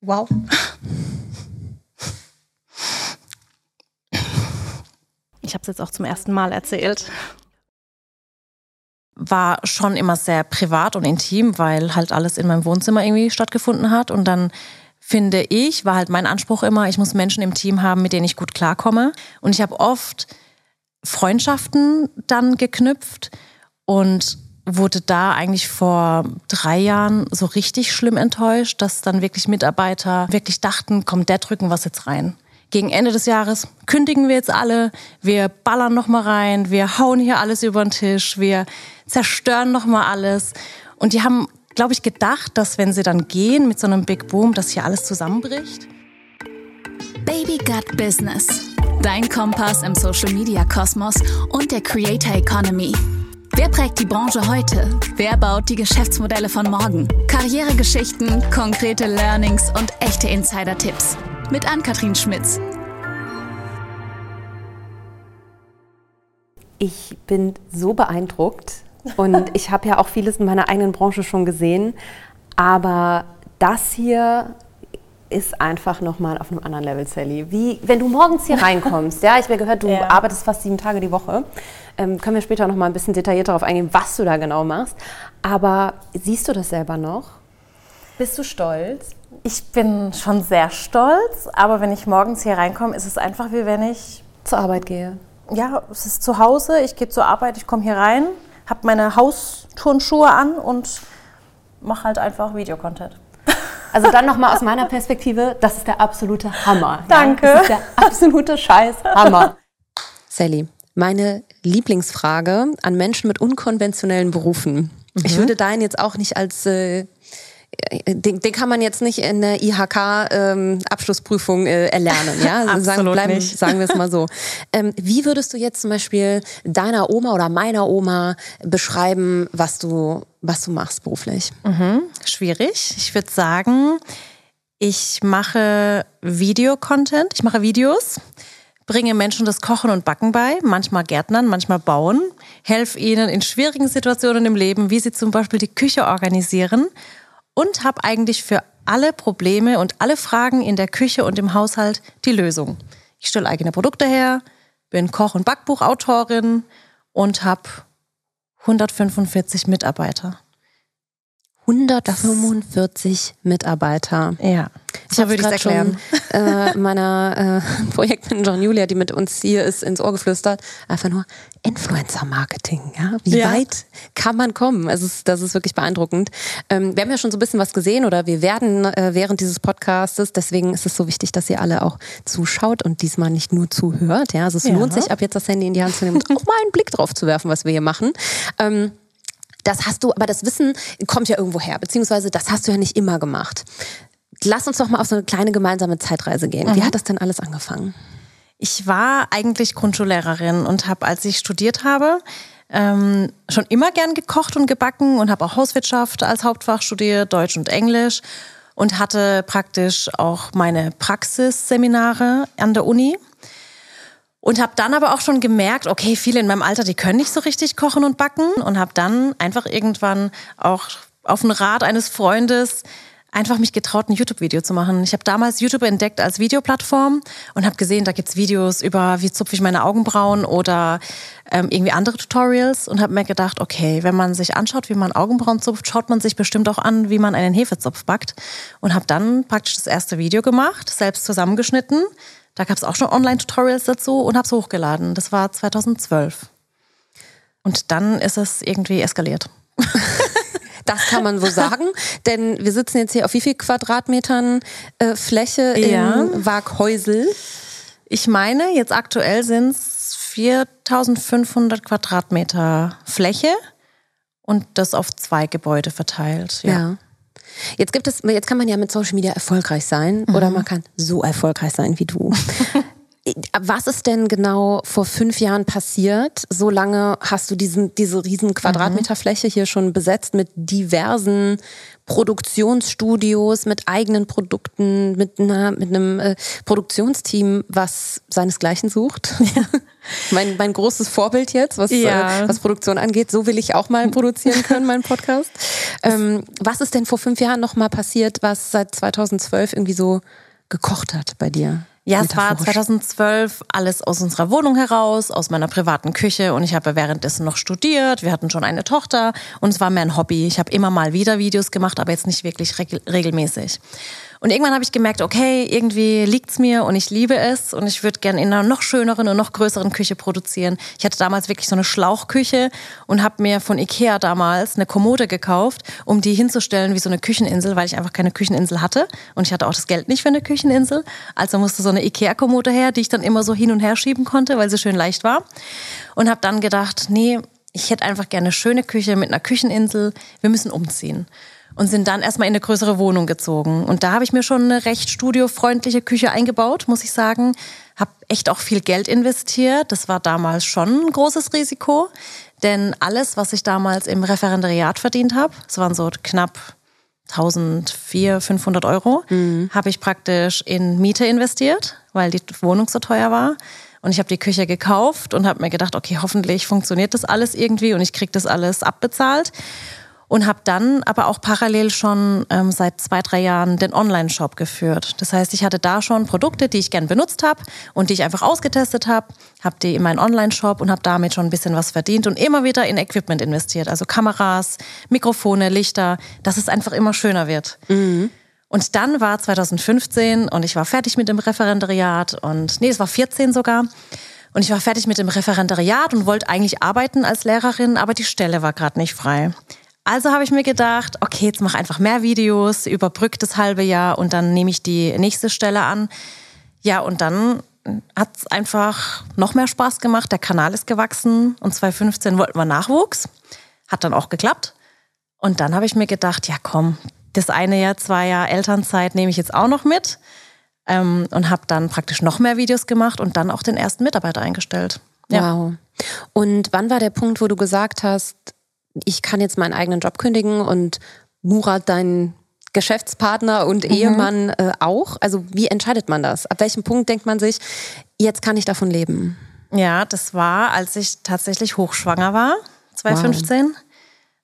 Wow. Ich habe es jetzt auch zum ersten Mal erzählt. War schon immer sehr privat und intim, weil halt alles in meinem Wohnzimmer irgendwie stattgefunden hat. Und dann finde ich, war halt mein Anspruch immer, ich muss Menschen im Team haben, mit denen ich gut klarkomme. Und ich habe oft Freundschaften dann geknüpft und wurde da eigentlich vor drei Jahren so richtig schlimm enttäuscht, dass dann wirklich Mitarbeiter wirklich dachten, komm, der drücken was jetzt rein. Gegen Ende des Jahres kündigen wir jetzt alle, wir ballern noch mal rein, wir hauen hier alles über den Tisch, wir zerstören noch mal alles. Und die haben, glaube ich, gedacht, dass wenn sie dann gehen mit so einem Big Boom, dass hier alles zusammenbricht. Baby Gut Business. Dein Kompass im Social Media Kosmos und der Creator Economy. Wer prägt die Branche heute? Wer baut die Geschäftsmodelle von morgen? Karrieregeschichten, konkrete Learnings und echte Insider-Tipps. Mit Ann-Kathrin Schmitz. Ich bin so beeindruckt und ich habe ja auch vieles in meiner eigenen Branche schon gesehen, aber das hier ist einfach nochmal auf einem anderen Level, Sally. Wie, wenn du morgens hier reinkommst, ja, ich habe gehört, du ja. arbeitest fast sieben Tage die Woche. Ähm, können wir später nochmal ein bisschen detailliert darauf eingehen, was du da genau machst. Aber siehst du das selber noch? Bist du stolz? Ich bin schon sehr stolz, aber wenn ich morgens hier reinkomme, ist es einfach wie wenn ich zur Arbeit gehe. Ja, es ist zu Hause, ich gehe zur Arbeit, ich komme hier rein, habe meine Hausturnschuhe an und mache halt einfach Videocontent. Also dann nochmal aus meiner Perspektive, das ist der absolute Hammer. Danke. Ja? Das ist der absolute Scheiß-Hammer. Sally, meine Lieblingsfrage an Menschen mit unkonventionellen Berufen. Mhm. Ich würde deinen jetzt auch nicht als äh, den, den kann man jetzt nicht in der IHK-Abschlussprüfung ähm, äh, erlernen, ja? Absolut sagen, bleiben, nicht. sagen wir es mal so. Ähm, wie würdest du jetzt zum Beispiel deiner Oma oder meiner Oma beschreiben, was du, was du machst beruflich? Mhm. Schwierig. Ich würde sagen, ich mache Videocontent, ich mache Videos bringe Menschen das Kochen und Backen bei, manchmal Gärtnern, manchmal Bauen, helfe ihnen in schwierigen Situationen im Leben, wie sie zum Beispiel die Küche organisieren und habe eigentlich für alle Probleme und alle Fragen in der Küche und im Haushalt die Lösung. Ich stelle eigene Produkte her, bin Koch- und Backbuchautorin und habe 145 Mitarbeiter. 145 Mitarbeiter. Ja. So würde ich. Schon, äh, meiner äh, Projektmanagerin Julia, die mit uns hier ist, ins Ohr geflüstert. Einfach nur Influencer-Marketing. Ja? Wie ja. weit kann man kommen? Also das ist wirklich beeindruckend. Ähm, wir haben ja schon so ein bisschen was gesehen oder wir werden äh, während dieses Podcastes. Deswegen ist es so wichtig, dass ihr alle auch zuschaut und diesmal nicht nur zuhört. Ja? Also es ja. lohnt sich, ab jetzt das Handy in die Hand zu nehmen und auch mal einen Blick drauf zu werfen, was wir hier machen. Ähm, das hast du, aber das Wissen kommt ja irgendwo her, beziehungsweise das hast du ja nicht immer gemacht. Lass uns doch mal auf so eine kleine gemeinsame Zeitreise gehen. Mhm. Wie hat das denn alles angefangen? Ich war eigentlich Grundschullehrerin und habe, als ich studiert habe, ähm, schon immer gern gekocht und gebacken und habe auch Hauswirtschaft als Hauptfach studiert, Deutsch und Englisch und hatte praktisch auch meine Praxisseminare an der Uni und habe dann aber auch schon gemerkt, okay, viele in meinem Alter, die können nicht so richtig kochen und backen. Und habe dann einfach irgendwann auch auf den Rat eines Freundes einfach mich getraut, ein YouTube-Video zu machen. Ich habe damals YouTube entdeckt als Videoplattform und habe gesehen, da gibt's Videos über, wie zupfe ich meine Augenbrauen oder ähm, irgendwie andere Tutorials und habe mir gedacht, okay, wenn man sich anschaut, wie man Augenbrauen zupft, schaut man sich bestimmt auch an, wie man einen Hefezopf backt. Und habe dann praktisch das erste Video gemacht, selbst zusammengeschnitten, da gab es auch schon Online-Tutorials dazu und habe es hochgeladen. Das war 2012. Und dann ist es irgendwie eskaliert. Das kann man wohl sagen, denn wir sitzen jetzt hier auf wie viel Quadratmetern äh, Fläche ja. in Waghäusel? Ich meine, jetzt aktuell sind es 4500 Quadratmeter Fläche und das auf zwei Gebäude verteilt. ja. ja. Jetzt gibt es, jetzt kann man ja mit Social Media erfolgreich sein mhm. oder man kann so erfolgreich sein wie du. Was ist denn genau vor fünf Jahren passiert? So lange hast du diesen, diese riesen Quadratmeterfläche hier schon besetzt mit diversen Produktionsstudios, mit eigenen Produkten, mit, einer, mit einem äh, Produktionsteam, was seinesgleichen sucht. Ja. mein, mein großes Vorbild jetzt, was, ja. äh, was Produktion angeht. So will ich auch mal produzieren können, meinen Podcast. Ähm, was ist denn vor fünf Jahren nochmal passiert, was seit 2012 irgendwie so gekocht hat bei dir? Ja, es war 2012 alles aus unserer Wohnung heraus, aus meiner privaten Küche und ich habe währenddessen noch studiert. Wir hatten schon eine Tochter und es war mehr ein Hobby. Ich habe immer mal wieder Videos gemacht, aber jetzt nicht wirklich regelmäßig. Und irgendwann habe ich gemerkt, okay, irgendwie liegt's mir und ich liebe es und ich würde gerne in einer noch schöneren und noch größeren Küche produzieren. Ich hatte damals wirklich so eine Schlauchküche und habe mir von Ikea damals eine Kommode gekauft, um die hinzustellen wie so eine Kücheninsel, weil ich einfach keine Kücheninsel hatte und ich hatte auch das Geld nicht für eine Kücheninsel. Also musste so eine Ikea-Kommode her, die ich dann immer so hin und her schieben konnte, weil sie schön leicht war. Und habe dann gedacht, nee, ich hätte einfach gerne eine schöne Küche mit einer Kücheninsel. Wir müssen umziehen und sind dann erstmal in eine größere Wohnung gezogen. Und da habe ich mir schon eine recht studiofreundliche Küche eingebaut, muss ich sagen. Habe echt auch viel Geld investiert. Das war damals schon ein großes Risiko, denn alles, was ich damals im Referendariat verdient habe, das waren so knapp 1400, 500 Euro, mhm. habe ich praktisch in Miete investiert, weil die Wohnung so teuer war. Und ich habe die Küche gekauft und habe mir gedacht, okay, hoffentlich funktioniert das alles irgendwie und ich kriege das alles abbezahlt und habe dann aber auch parallel schon ähm, seit zwei, drei Jahren den Online-Shop geführt. Das heißt, ich hatte da schon Produkte, die ich gern benutzt habe und die ich einfach ausgetestet habe, habe die in meinen Online-Shop und habe damit schon ein bisschen was verdient und immer wieder in Equipment investiert, also Kameras, Mikrofone, Lichter, dass es einfach immer schöner wird. Mhm. Und dann war 2015 und ich war fertig mit dem Referendariat und nee, es war 14 sogar. Und ich war fertig mit dem Referendariat und wollte eigentlich arbeiten als Lehrerin, aber die Stelle war gerade nicht frei. Also habe ich mir gedacht, okay, jetzt mach einfach mehr Videos, überbrück das halbe Jahr und dann nehme ich die nächste Stelle an. Ja, und dann hat es einfach noch mehr Spaß gemacht. Der Kanal ist gewachsen und 2015 wollten wir Nachwuchs. Hat dann auch geklappt. Und dann habe ich mir gedacht, ja komm, das eine Jahr, zwei Jahre Elternzeit nehme ich jetzt auch noch mit. Ähm, und habe dann praktisch noch mehr Videos gemacht und dann auch den ersten Mitarbeiter eingestellt. Ja. Wow. Und wann war der Punkt, wo du gesagt hast, ich kann jetzt meinen eigenen Job kündigen und Murat, dein Geschäftspartner und mhm. Ehemann äh, auch? Also wie entscheidet man das? Ab welchem Punkt denkt man sich, jetzt kann ich davon leben? Ja, das war, als ich tatsächlich hochschwanger war, 2015. Wow.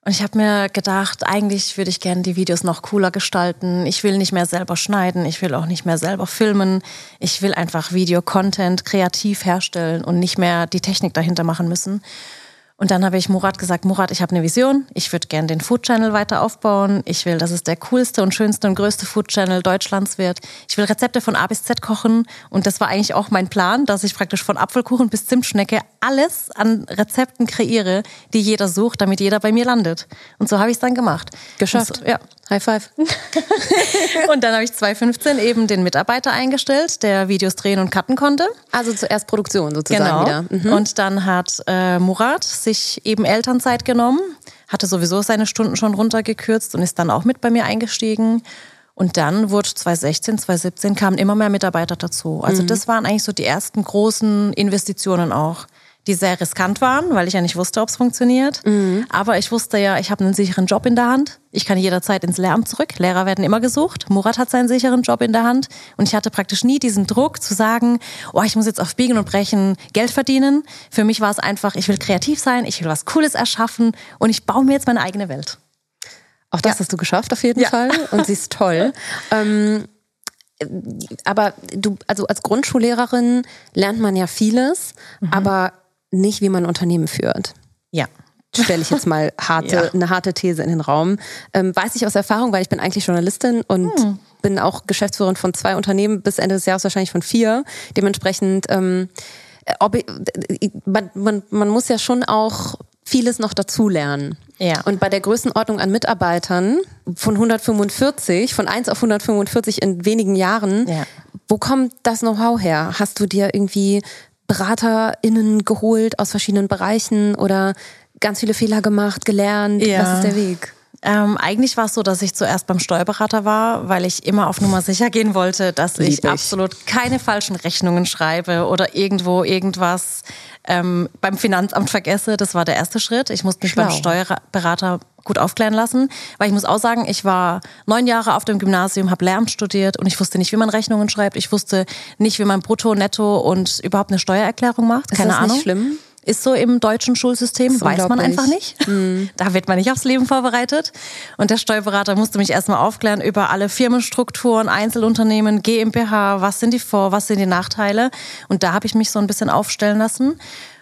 Und ich habe mir gedacht, eigentlich würde ich gerne die Videos noch cooler gestalten. Ich will nicht mehr selber schneiden, ich will auch nicht mehr selber filmen. Ich will einfach Video-Content kreativ herstellen und nicht mehr die Technik dahinter machen müssen. Und dann habe ich Murat gesagt, Murat, ich habe eine Vision. Ich würde gerne den Food Channel weiter aufbauen. Ich will, dass es der coolste und schönste und größte Food Channel Deutschlands wird. Ich will Rezepte von A bis Z kochen. Und das war eigentlich auch mein Plan, dass ich praktisch von Apfelkuchen bis Zimtschnecke alles an Rezepten kreiere, die jeder sucht, damit jeder bei mir landet. Und so habe ich es dann gemacht. Geschafft. So, ja. High five. und dann habe ich 2015 eben den Mitarbeiter eingestellt, der Videos drehen und cutten konnte. Also zuerst Produktion sozusagen genau. wieder. Mhm. Und dann hat äh, Murat sich eben Elternzeit genommen, hatte sowieso seine Stunden schon runtergekürzt und ist dann auch mit bei mir eingestiegen. Und dann wurde 2016, 2017 kamen immer mehr Mitarbeiter dazu. Also mhm. das waren eigentlich so die ersten großen Investitionen auch die sehr riskant waren, weil ich ja nicht wusste, ob es funktioniert. Mhm. Aber ich wusste ja, ich habe einen sicheren Job in der Hand. Ich kann jederzeit ins Lehramt zurück. Lehrer werden immer gesucht. Murat hat seinen sicheren Job in der Hand. Und ich hatte praktisch nie diesen Druck zu sagen, oh, ich muss jetzt auf Biegen und Brechen Geld verdienen. Für mich war es einfach, ich will kreativ sein, ich will was Cooles erschaffen und ich baue mir jetzt meine eigene Welt. Auch das ja. hast du geschafft auf jeden ja. Fall und sie ist toll. ähm, aber du, also als Grundschullehrerin lernt man ja vieles, mhm. aber nicht, wie man Unternehmen führt. Ja. Stelle ich jetzt mal harte, ja. eine harte These in den Raum. Ähm, weiß ich aus Erfahrung, weil ich bin eigentlich Journalistin und hm. bin auch Geschäftsführerin von zwei Unternehmen, bis Ende des Jahres wahrscheinlich von vier. Dementsprechend, ähm, ob, man, man, man muss ja schon auch vieles noch dazulernen. Ja. Und bei der Größenordnung an Mitarbeitern von 145, von 1 auf 145 in wenigen Jahren, ja. wo kommt das Know-how her? Hast du dir irgendwie BeraterInnen geholt aus verschiedenen Bereichen oder ganz viele Fehler gemacht, gelernt? Ja. Was ist der Weg? Ähm, eigentlich war es so, dass ich zuerst beim Steuerberater war, weil ich immer auf Nummer sicher gehen wollte, dass ich, ich, absolut keine falschen Rechnungen schreibe oder irgendwo irgendwas ähm, beim Finanzamt vergesse. Das war der erste Schritt. Ich musste mich Schlau. beim Steuerberater gut aufklären lassen, weil ich muss auch sagen, ich war neun Jahre auf dem Gymnasium, habe Lehramt studiert und ich wusste nicht, wie man Rechnungen schreibt. Ich wusste nicht, wie man Brutto, Netto und überhaupt eine Steuererklärung macht. Keine Ist das Ahnung. Nicht schlimm? Ist so im deutschen Schulsystem, weiß man einfach nicht. Mhm. Da wird man nicht aufs Leben vorbereitet. Und der Steuerberater musste mich erstmal aufklären über alle Firmenstrukturen, Einzelunternehmen, GmbH, was sind die Vor-, was sind die Nachteile. Und da habe ich mich so ein bisschen aufstellen lassen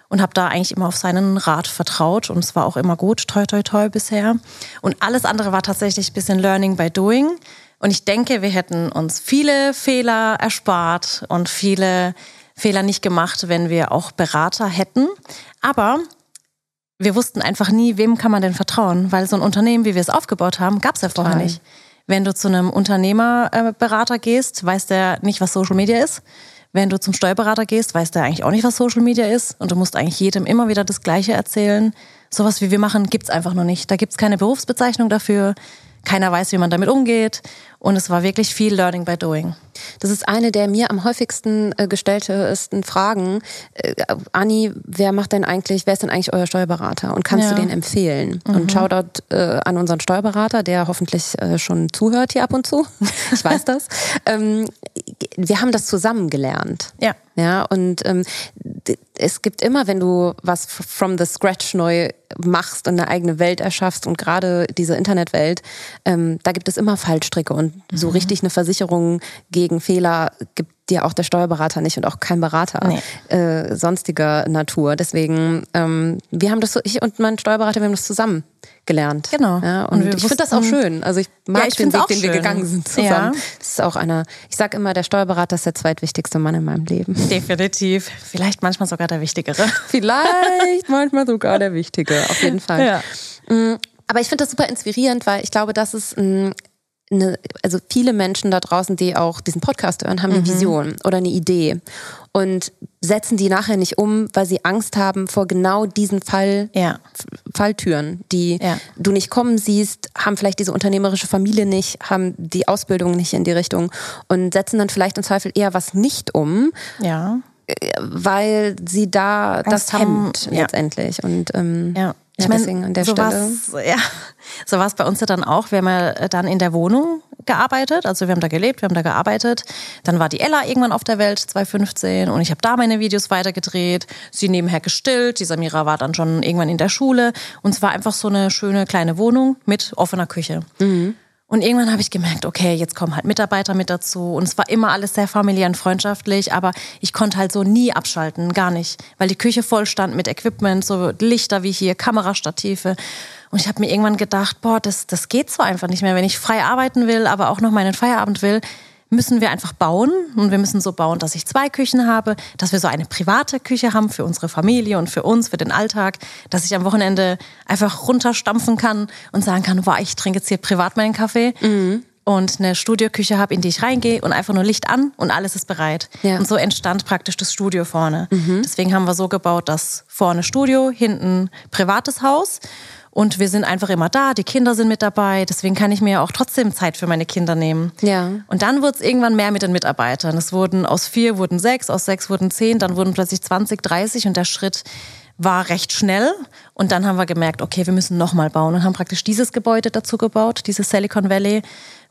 und habe da eigentlich immer auf seinen Rat vertraut und es war auch immer gut, toi toi toi bisher. Und alles andere war tatsächlich ein bisschen Learning by Doing. Und ich denke, wir hätten uns viele Fehler erspart und viele Fehler nicht gemacht, wenn wir auch Berater hätten. Aber wir wussten einfach nie, wem kann man denn vertrauen, weil so ein Unternehmen, wie wir es aufgebaut haben, gab es ja vorher nicht. Wenn du zu einem Unternehmerberater gehst, weiß der nicht, was Social Media ist. Wenn du zum Steuerberater gehst, weiß der eigentlich auch nicht, was Social Media ist. Und du musst eigentlich jedem immer wieder das Gleiche erzählen. Sowas wie wir machen, gibt's einfach noch nicht. Da gibt's keine Berufsbezeichnung dafür. Keiner weiß, wie man damit umgeht. Und es war wirklich viel Learning by Doing. Das ist eine der mir am häufigsten äh, gestelltesten Fragen. Äh, Anni, wer macht denn eigentlich, wer ist denn eigentlich euer Steuerberater? Und kannst ja. du den empfehlen? Mhm. Und Shoutout äh, an unseren Steuerberater, der hoffentlich äh, schon zuhört hier ab und zu. ich weiß das. Ähm, wir haben das zusammen gelernt. Ja. Ja, und ähm, es gibt immer, wenn du was from the scratch neu machst und eine eigene Welt erschaffst und gerade diese Internetwelt, ähm, da gibt es immer Fallstricke und so mhm. richtig eine Versicherung gegen Fehler gibt dir auch der Steuerberater nicht und auch kein Berater nee. äh, sonstiger Natur. Deswegen, ähm, wir haben das so, ich und mein Steuerberater, wir haben das zusammen gelernt. Genau. Ja, und, und ich finde das auch schön. Also ich mag ja, ich den Weg, den wir gegangen sind zusammen. Ja. Das ist auch einer, ich sage immer, der Steuerberater ist der zweitwichtigste Mann in meinem Leben. Definitiv. Vielleicht manchmal sogar der Wichtigere. Vielleicht manchmal sogar der Wichtige, auf jeden Fall. Ja. Mm, aber ich finde das super inspirierend, weil ich glaube, das ist ein eine, also viele Menschen da draußen, die auch diesen Podcast hören, haben eine mhm. Vision oder eine Idee und setzen die nachher nicht um, weil sie Angst haben vor genau diesen Fall, ja. Falltüren, die ja. du nicht kommen siehst, haben vielleicht diese unternehmerische Familie nicht, haben die Ausbildung nicht in die Richtung und setzen dann vielleicht im Zweifel eher was nicht um. Ja weil sie da Angst das hemmt haben, letztendlich. Ja. Und ähm, ja. Ich ja, meine, an der so Stelle. Ja, so war es bei uns ja dann auch. Wir haben ja dann in der Wohnung gearbeitet. Also wir haben da gelebt, wir haben da gearbeitet. Dann war die Ella irgendwann auf der Welt, 2015. Und ich habe da meine Videos weitergedreht. Sie nebenher gestillt. Die Samira war dann schon irgendwann in der Schule. Und es war einfach so eine schöne kleine Wohnung mit offener Küche. Mhm. Und irgendwann habe ich gemerkt, okay, jetzt kommen halt Mitarbeiter mit dazu. Und es war immer alles sehr familiär und freundschaftlich, aber ich konnte halt so nie abschalten, gar nicht. Weil die Küche voll stand mit Equipment, so Lichter wie hier, Kamerastative. Und ich habe mir irgendwann gedacht, boah, das, das geht so einfach nicht mehr. Wenn ich frei arbeiten will, aber auch noch meinen Feierabend will, müssen wir einfach bauen. Und wir müssen so bauen, dass ich zwei Küchen habe, dass wir so eine private Küche haben für unsere Familie und für uns, für den Alltag, dass ich am Wochenende einfach runterstampfen kann und sagen kann, wow, ich trinke jetzt hier privat meinen Kaffee. Mhm. Und eine Studioküche habe, in die ich reingehe und einfach nur Licht an und alles ist bereit. Ja. Und so entstand praktisch das Studio vorne. Mhm. Deswegen haben wir so gebaut, dass vorne Studio, hinten privates Haus. Und wir sind einfach immer da, die Kinder sind mit dabei, deswegen kann ich mir auch trotzdem Zeit für meine Kinder nehmen. Ja. Und dann wurde es irgendwann mehr mit den Mitarbeitern. Es wurden aus vier wurden sechs, aus sechs wurden zehn, dann wurden plötzlich 20, 30 und der Schritt war recht schnell. Und dann haben wir gemerkt, okay, wir müssen nochmal bauen und haben praktisch dieses Gebäude dazu gebaut, dieses Silicon Valley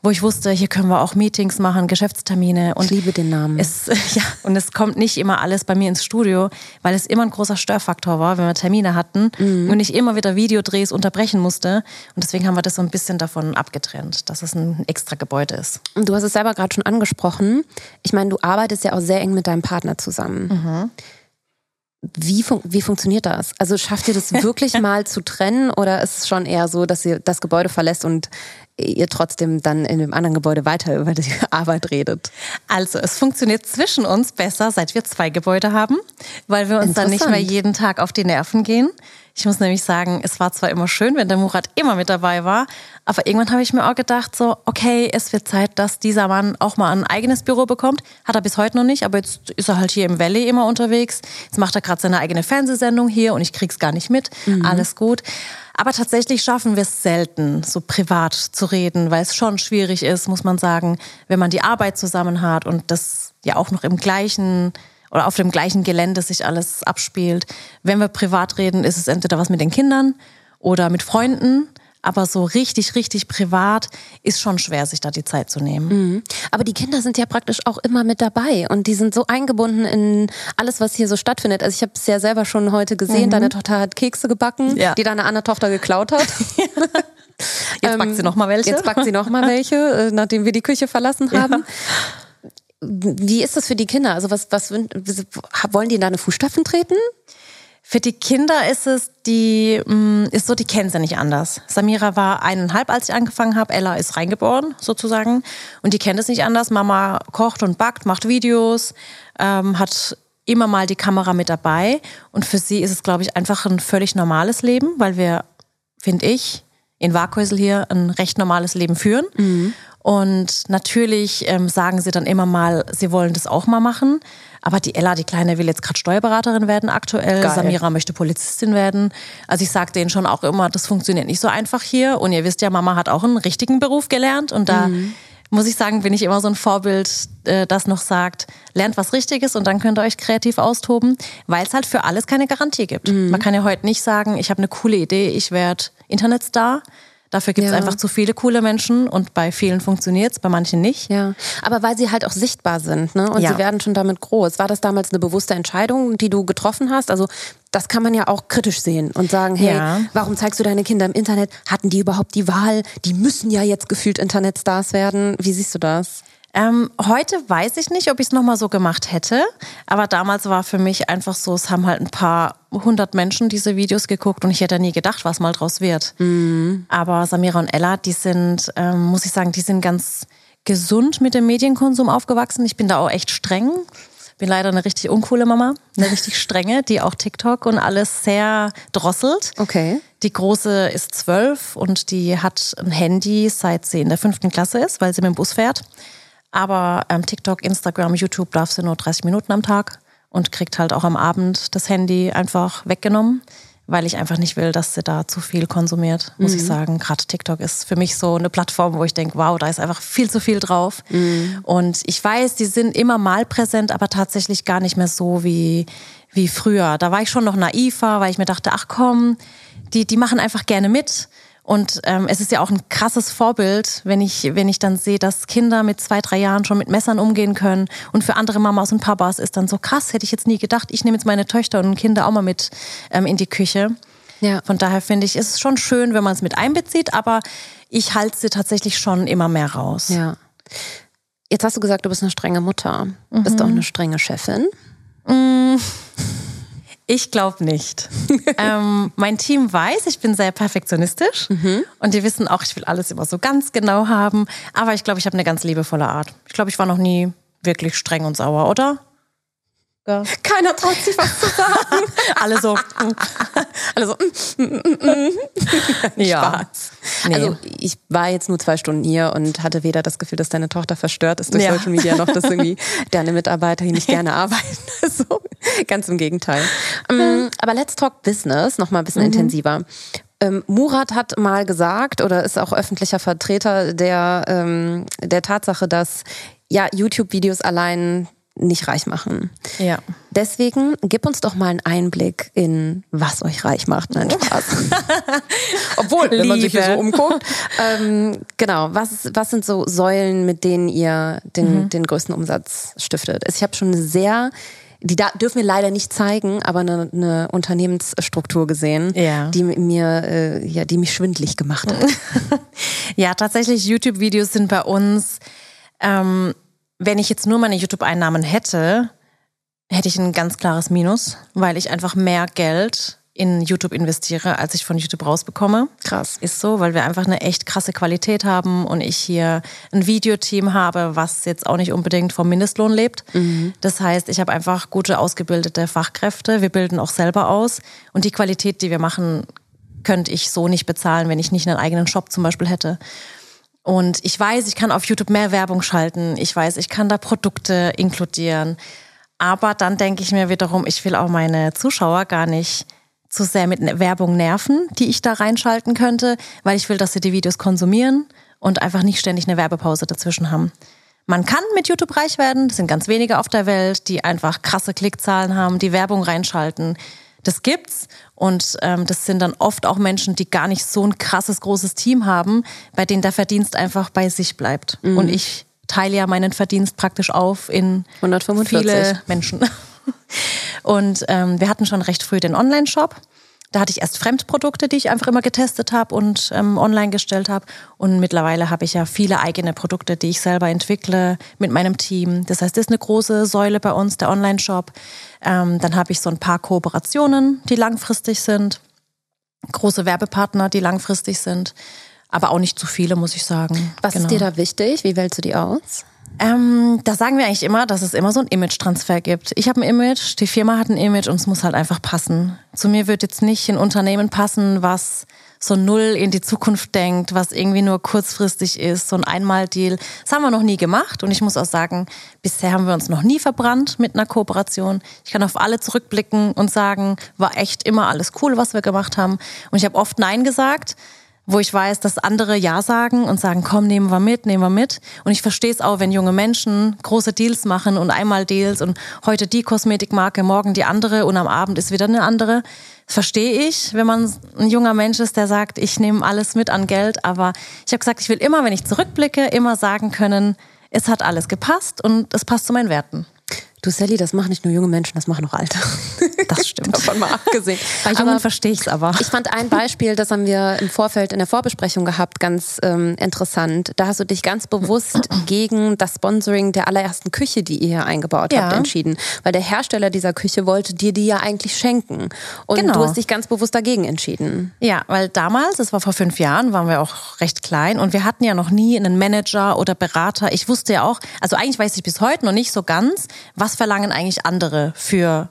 wo ich wusste, hier können wir auch Meetings machen, Geschäftstermine. Und ich liebe den Namen. Es, ja, und es kommt nicht immer alles bei mir ins Studio, weil es immer ein großer Störfaktor war, wenn wir Termine hatten mhm. und ich immer wieder Videodrehs unterbrechen musste. Und deswegen haben wir das so ein bisschen davon abgetrennt, dass es ein extra Gebäude ist. Und du hast es selber gerade schon angesprochen. Ich meine, du arbeitest ja auch sehr eng mit deinem Partner zusammen. Mhm. Wie, fun wie funktioniert das? Also schafft ihr das wirklich mal zu trennen oder ist es schon eher so, dass ihr das Gebäude verlässt und ihr trotzdem dann in dem anderen Gebäude weiter über die Arbeit redet? Also es funktioniert zwischen uns besser, seit wir zwei Gebäude haben, weil wir uns dann nicht mehr jeden Tag auf die Nerven gehen. Ich muss nämlich sagen, es war zwar immer schön, wenn der Murat immer mit dabei war, aber irgendwann habe ich mir auch gedacht, so, okay, es wird Zeit, dass dieser Mann auch mal ein eigenes Büro bekommt. Hat er bis heute noch nicht, aber jetzt ist er halt hier im Valley immer unterwegs. Jetzt macht er gerade seine eigene Fernsehsendung hier und ich krieg's gar nicht mit. Mhm. Alles gut. Aber tatsächlich schaffen wir es selten, so privat zu reden, weil es schon schwierig ist, muss man sagen, wenn man die Arbeit zusammen hat und das ja auch noch im gleichen oder auf dem gleichen Gelände sich alles abspielt. Wenn wir privat reden, ist es entweder was mit den Kindern oder mit Freunden. Aber so richtig, richtig privat ist schon schwer, sich da die Zeit zu nehmen. Mhm. Aber die Kinder sind ja praktisch auch immer mit dabei und die sind so eingebunden in alles, was hier so stattfindet. Also ich habe es ja selber schon heute gesehen. Mhm. Deine Tochter hat Kekse gebacken, ja. die deine andere Tochter geklaut hat. Jetzt backt sie noch mal welche. Jetzt backt sie noch mal welche, äh, nachdem wir die Küche verlassen haben. Ja. Wie ist das für die Kinder? Also was, was wollen die in deine Fußstapfen treten? Für die Kinder ist es die mm, ist so, die kennen sie nicht anders. Samira war eineinhalb, als ich angefangen habe. Ella ist reingeboren sozusagen und die kennt es nicht anders. Mama kocht und backt, macht Videos, ähm, hat immer mal die Kamera mit dabei und für sie ist es, glaube ich, einfach ein völlig normales Leben, weil wir, finde ich, in Warkhäusl hier ein recht normales Leben führen. Mhm. Und natürlich ähm, sagen sie dann immer mal, sie wollen das auch mal machen. Aber die Ella, die Kleine, will jetzt gerade Steuerberaterin werden aktuell. Geil. Samira möchte Polizistin werden. Also ich sage denen schon auch immer, das funktioniert nicht so einfach hier. Und ihr wisst ja, Mama hat auch einen richtigen Beruf gelernt. Und da mhm. muss ich sagen, bin ich immer so ein Vorbild, äh, das noch sagt, lernt was Richtiges und dann könnt ihr euch kreativ austoben, weil es halt für alles keine Garantie gibt. Mhm. Man kann ja heute nicht sagen, ich habe eine coole Idee, ich werde Internetstar Dafür gibt es ja. einfach zu viele coole Menschen und bei vielen funktioniert es, bei manchen nicht. Ja, aber weil sie halt auch sichtbar sind ne? und ja. sie werden schon damit groß. War das damals eine bewusste Entscheidung, die du getroffen hast? Also das kann man ja auch kritisch sehen und sagen, hey, ja. warum zeigst du deine Kinder im Internet? Hatten die überhaupt die Wahl? Die müssen ja jetzt gefühlt Internetstars werden. Wie siehst du das? Ähm, heute weiß ich nicht, ob ich es nochmal so gemacht hätte, aber damals war für mich einfach so, es haben halt ein paar hundert Menschen diese Videos geguckt und ich hätte nie gedacht, was mal draus wird. Mhm. Aber Samira und Ella, die sind, ähm, muss ich sagen, die sind ganz gesund mit dem Medienkonsum aufgewachsen. Ich bin da auch echt streng. Bin leider eine richtig uncoole Mama, eine richtig strenge, die auch TikTok und alles sehr drosselt. Okay. Die große ist zwölf und die hat ein Handy, seit sie in der fünften Klasse ist, weil sie mit dem Bus fährt. Aber ähm, TikTok, Instagram, YouTube darf sie nur 30 Minuten am Tag und kriegt halt auch am Abend das Handy einfach weggenommen, weil ich einfach nicht will, dass sie da zu viel konsumiert, muss mhm. ich sagen. Gerade TikTok ist für mich so eine Plattform, wo ich denke, wow, da ist einfach viel zu viel drauf. Mhm. Und ich weiß, die sind immer mal präsent, aber tatsächlich gar nicht mehr so wie, wie früher. Da war ich schon noch naiver, weil ich mir dachte, ach komm, die, die machen einfach gerne mit. Und ähm, es ist ja auch ein krasses Vorbild, wenn ich, wenn ich dann sehe, dass Kinder mit zwei, drei Jahren schon mit Messern umgehen können. Und für andere Mamas und Papas ist dann so krass, hätte ich jetzt nie gedacht. Ich nehme jetzt meine Töchter und Kinder auch mal mit ähm, in die Küche. Ja. Von daher finde ich, ist es schon schön, wenn man es mit einbezieht, aber ich halte sie tatsächlich schon immer mehr raus. Ja. Jetzt hast du gesagt, du bist eine strenge Mutter. Mhm. Bist du auch eine strenge Chefin? Mhm. Ich glaube nicht. ähm, mein Team weiß, ich bin sehr perfektionistisch mhm. und die wissen auch, ich will alles immer so ganz genau haben. Aber ich glaube, ich habe eine ganz liebevolle Art. Ich glaube, ich war noch nie wirklich streng und sauer, oder? Ja. Keiner traut sich was zu sagen. Alle so. Alle so. Mm, mm, mm, ja. Spaß. Nee. Also ich war jetzt nur zwei Stunden hier und hatte weder das Gefühl, dass deine Tochter verstört ist durch ja. Social Media, noch dass irgendwie deine Mitarbeiter hier nicht gerne arbeiten. Also, ganz im Gegenteil. Aber let's talk Business, noch mal ein bisschen mhm. intensiver. Ähm, Murat hat mal gesagt oder ist auch öffentlicher Vertreter der, ähm, der Tatsache, dass ja, YouTube-Videos allein nicht reich machen. Ja. Deswegen gib uns doch mal einen Einblick in, was euch reich macht. Nein, Spaß. Obwohl, wenn man sich hier so umguckt. Ähm, genau, was, was sind so Säulen, mit denen ihr den, mhm. den größten Umsatz stiftet? Ich habe schon sehr die da, dürfen wir leider nicht zeigen, aber eine, eine Unternehmensstruktur gesehen, ja. die mir, äh, ja, die mich schwindlig gemacht hat. ja, tatsächlich YouTube-Videos sind bei uns ähm, wenn ich jetzt nur meine YouTube-Einnahmen hätte, hätte ich ein ganz klares Minus, weil ich einfach mehr Geld in YouTube investiere, als ich von YouTube rausbekomme. Krass. Ist so, weil wir einfach eine echt krasse Qualität haben und ich hier ein Videoteam habe, was jetzt auch nicht unbedingt vom Mindestlohn lebt. Mhm. Das heißt, ich habe einfach gute ausgebildete Fachkräfte. Wir bilden auch selber aus und die Qualität, die wir machen, könnte ich so nicht bezahlen, wenn ich nicht einen eigenen Shop zum Beispiel hätte. Und ich weiß, ich kann auf YouTube mehr Werbung schalten. Ich weiß, ich kann da Produkte inkludieren. Aber dann denke ich mir wiederum, ich will auch meine Zuschauer gar nicht zu sehr mit Werbung nerven, die ich da reinschalten könnte, weil ich will, dass sie die Videos konsumieren und einfach nicht ständig eine Werbepause dazwischen haben. Man kann mit YouTube reich werden, das sind ganz wenige auf der Welt, die einfach krasse Klickzahlen haben, die Werbung reinschalten. Das gibt's und ähm, das sind dann oft auch Menschen, die gar nicht so ein krasses großes Team haben, bei denen der Verdienst einfach bei sich bleibt. Mhm. Und ich teile ja meinen Verdienst praktisch auf in 145. viele Menschen. Und ähm, wir hatten schon recht früh den Online-Shop. Da hatte ich erst Fremdprodukte, die ich einfach immer getestet habe und ähm, online gestellt habe. Und mittlerweile habe ich ja viele eigene Produkte, die ich selber entwickle mit meinem Team. Das heißt, das ist eine große Säule bei uns, der Online-Shop. Ähm, dann habe ich so ein paar Kooperationen, die langfristig sind. Große Werbepartner, die langfristig sind. Aber auch nicht zu viele, muss ich sagen. Was genau. ist dir da wichtig? Wie wählst du die aus? Ähm, da sagen wir eigentlich immer, dass es immer so ein Image-Transfer gibt. Ich habe ein Image, die Firma hat ein Image und es muss halt einfach passen. Zu mir wird jetzt nicht ein Unternehmen passen, was so null in die Zukunft denkt, was irgendwie nur kurzfristig ist, so ein Einmal-Deal. Das haben wir noch nie gemacht und ich muss auch sagen, bisher haben wir uns noch nie verbrannt mit einer Kooperation. Ich kann auf alle zurückblicken und sagen, war echt immer alles cool, was wir gemacht haben. Und ich habe oft Nein gesagt wo ich weiß, dass andere Ja sagen und sagen, komm, nehmen wir mit, nehmen wir mit. Und ich verstehe es auch, wenn junge Menschen große Deals machen und einmal Deals und heute die Kosmetikmarke, morgen die andere und am Abend ist wieder eine andere. Das verstehe ich, wenn man ein junger Mensch ist, der sagt, ich nehme alles mit an Geld. Aber ich habe gesagt, ich will immer, wenn ich zurückblicke, immer sagen können, es hat alles gepasst und es passt zu meinen Werten. Du Sally, das machen nicht nur junge Menschen, das machen auch Alte. Das stimmt. Davon mal abgesehen. Bei Jungen verstehe ich es aber. Ich fand ein Beispiel, das haben wir im Vorfeld in der Vorbesprechung gehabt, ganz ähm, interessant. Da hast du dich ganz bewusst gegen das Sponsoring der allerersten Küche, die ihr hier eingebaut ja. habt, entschieden. Weil der Hersteller dieser Küche wollte dir die ja eigentlich schenken. Und genau. du hast dich ganz bewusst dagegen entschieden. Ja, weil damals, das war vor fünf Jahren, waren wir auch recht klein und wir hatten ja noch nie einen Manager oder Berater. Ich wusste ja auch, also eigentlich weiß ich bis heute noch nicht so ganz, was verlangen eigentlich andere für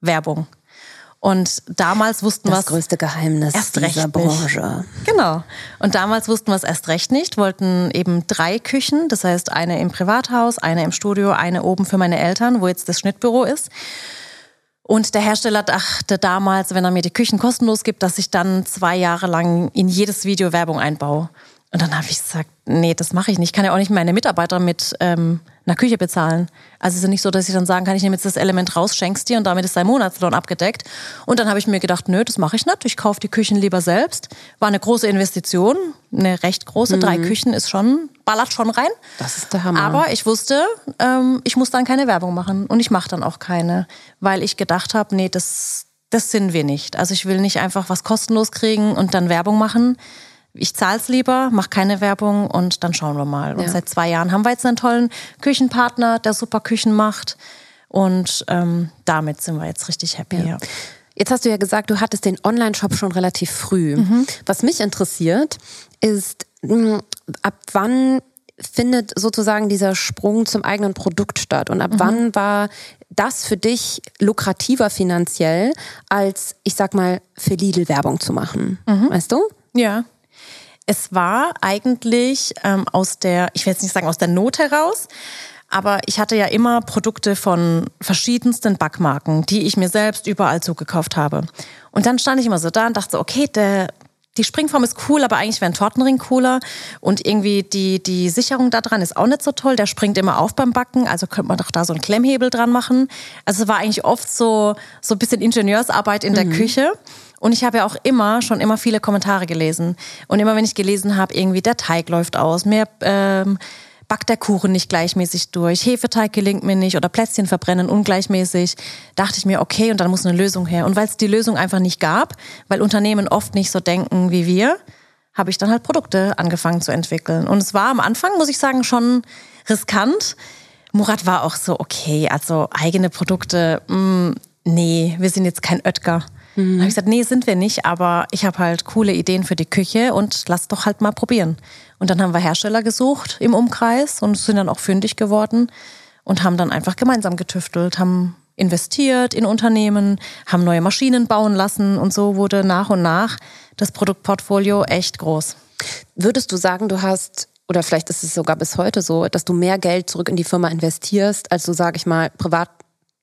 Werbung. Und damals wussten wir das größte Geheimnis erst recht dieser Branche. Nicht. Genau. Und damals wussten wir es erst recht nicht. Wollten eben drei Küchen, das heißt eine im Privathaus, eine im Studio, eine oben für meine Eltern, wo jetzt das Schnittbüro ist. Und der Hersteller dachte damals, wenn er mir die Küchen kostenlos gibt, dass ich dann zwei Jahre lang in jedes Video Werbung einbaue. Und dann habe ich gesagt, nee, das mache ich nicht. Ich kann ja auch nicht meine Mitarbeiter mit ähm, einer Küche bezahlen. Also es ist ja nicht so, dass ich dann sagen kann, ich nehme jetzt das Element raus, schenk's dir und damit ist dein Monatslohn abgedeckt. Und dann habe ich mir gedacht, nö, das mache ich nicht. Ich kaufe die Küchen lieber selbst. War eine große Investition, eine recht große. Mhm. Drei Küchen ist schon, ballert schon rein. Das ist der Hammer. Aber ich wusste, ähm, ich muss dann keine Werbung machen. Und ich mache dann auch keine, weil ich gedacht habe, nee, das, das sind wir nicht. Also ich will nicht einfach was kostenlos kriegen und dann Werbung machen ich zahle es lieber, mache keine Werbung und dann schauen wir mal. Und ja. seit zwei Jahren haben wir jetzt einen tollen Küchenpartner, der super Küchen macht. Und ähm, damit sind wir jetzt richtig happy. Ja. Jetzt hast du ja gesagt, du hattest den Online-Shop schon relativ früh. Mhm. Was mich interessiert, ist, hm, ab wann findet sozusagen dieser Sprung zum eigenen Produkt statt? Und ab mhm. wann war das für dich lukrativer finanziell, als, ich sag mal, für Lidl Werbung zu machen? Mhm. Weißt du? Ja. Es war eigentlich ähm, aus der, ich will jetzt nicht sagen aus der Not heraus, aber ich hatte ja immer Produkte von verschiedensten Backmarken, die ich mir selbst überall zugekauft habe. Und dann stand ich immer so da und dachte so, okay, der, die Springform ist cool, aber eigentlich wäre ein Tortenring cooler. Und irgendwie die, die Sicherung da dran ist auch nicht so toll. Der springt immer auf beim Backen, also könnte man doch da so einen Klemmhebel dran machen. Also es war eigentlich oft so, so ein bisschen Ingenieursarbeit in der mhm. Küche. Und ich habe ja auch immer, schon immer viele Kommentare gelesen. Und immer wenn ich gelesen habe, irgendwie der Teig läuft aus, mehr ähm, backt der Kuchen nicht gleichmäßig durch, Hefeteig gelingt mir nicht oder Plätzchen verbrennen ungleichmäßig, dachte ich mir, okay, und dann muss eine Lösung her. Und weil es die Lösung einfach nicht gab, weil Unternehmen oft nicht so denken wie wir, habe ich dann halt Produkte angefangen zu entwickeln. Und es war am Anfang, muss ich sagen, schon riskant. Murat war auch so, okay, also eigene Produkte, mh, mm, nee, wir sind jetzt kein Oetker. Mhm. Habe ich gesagt, nee, sind wir nicht, aber ich habe halt coole Ideen für die Küche und lass doch halt mal probieren. Und dann haben wir Hersteller gesucht im Umkreis und sind dann auch fündig geworden und haben dann einfach gemeinsam getüftelt, haben investiert in Unternehmen, haben neue Maschinen bauen lassen und so wurde nach und nach das Produktportfolio echt groß. Würdest du sagen, du hast oder vielleicht ist es sogar bis heute so, dass du mehr Geld zurück in die Firma investierst, als du, sag ich mal, privat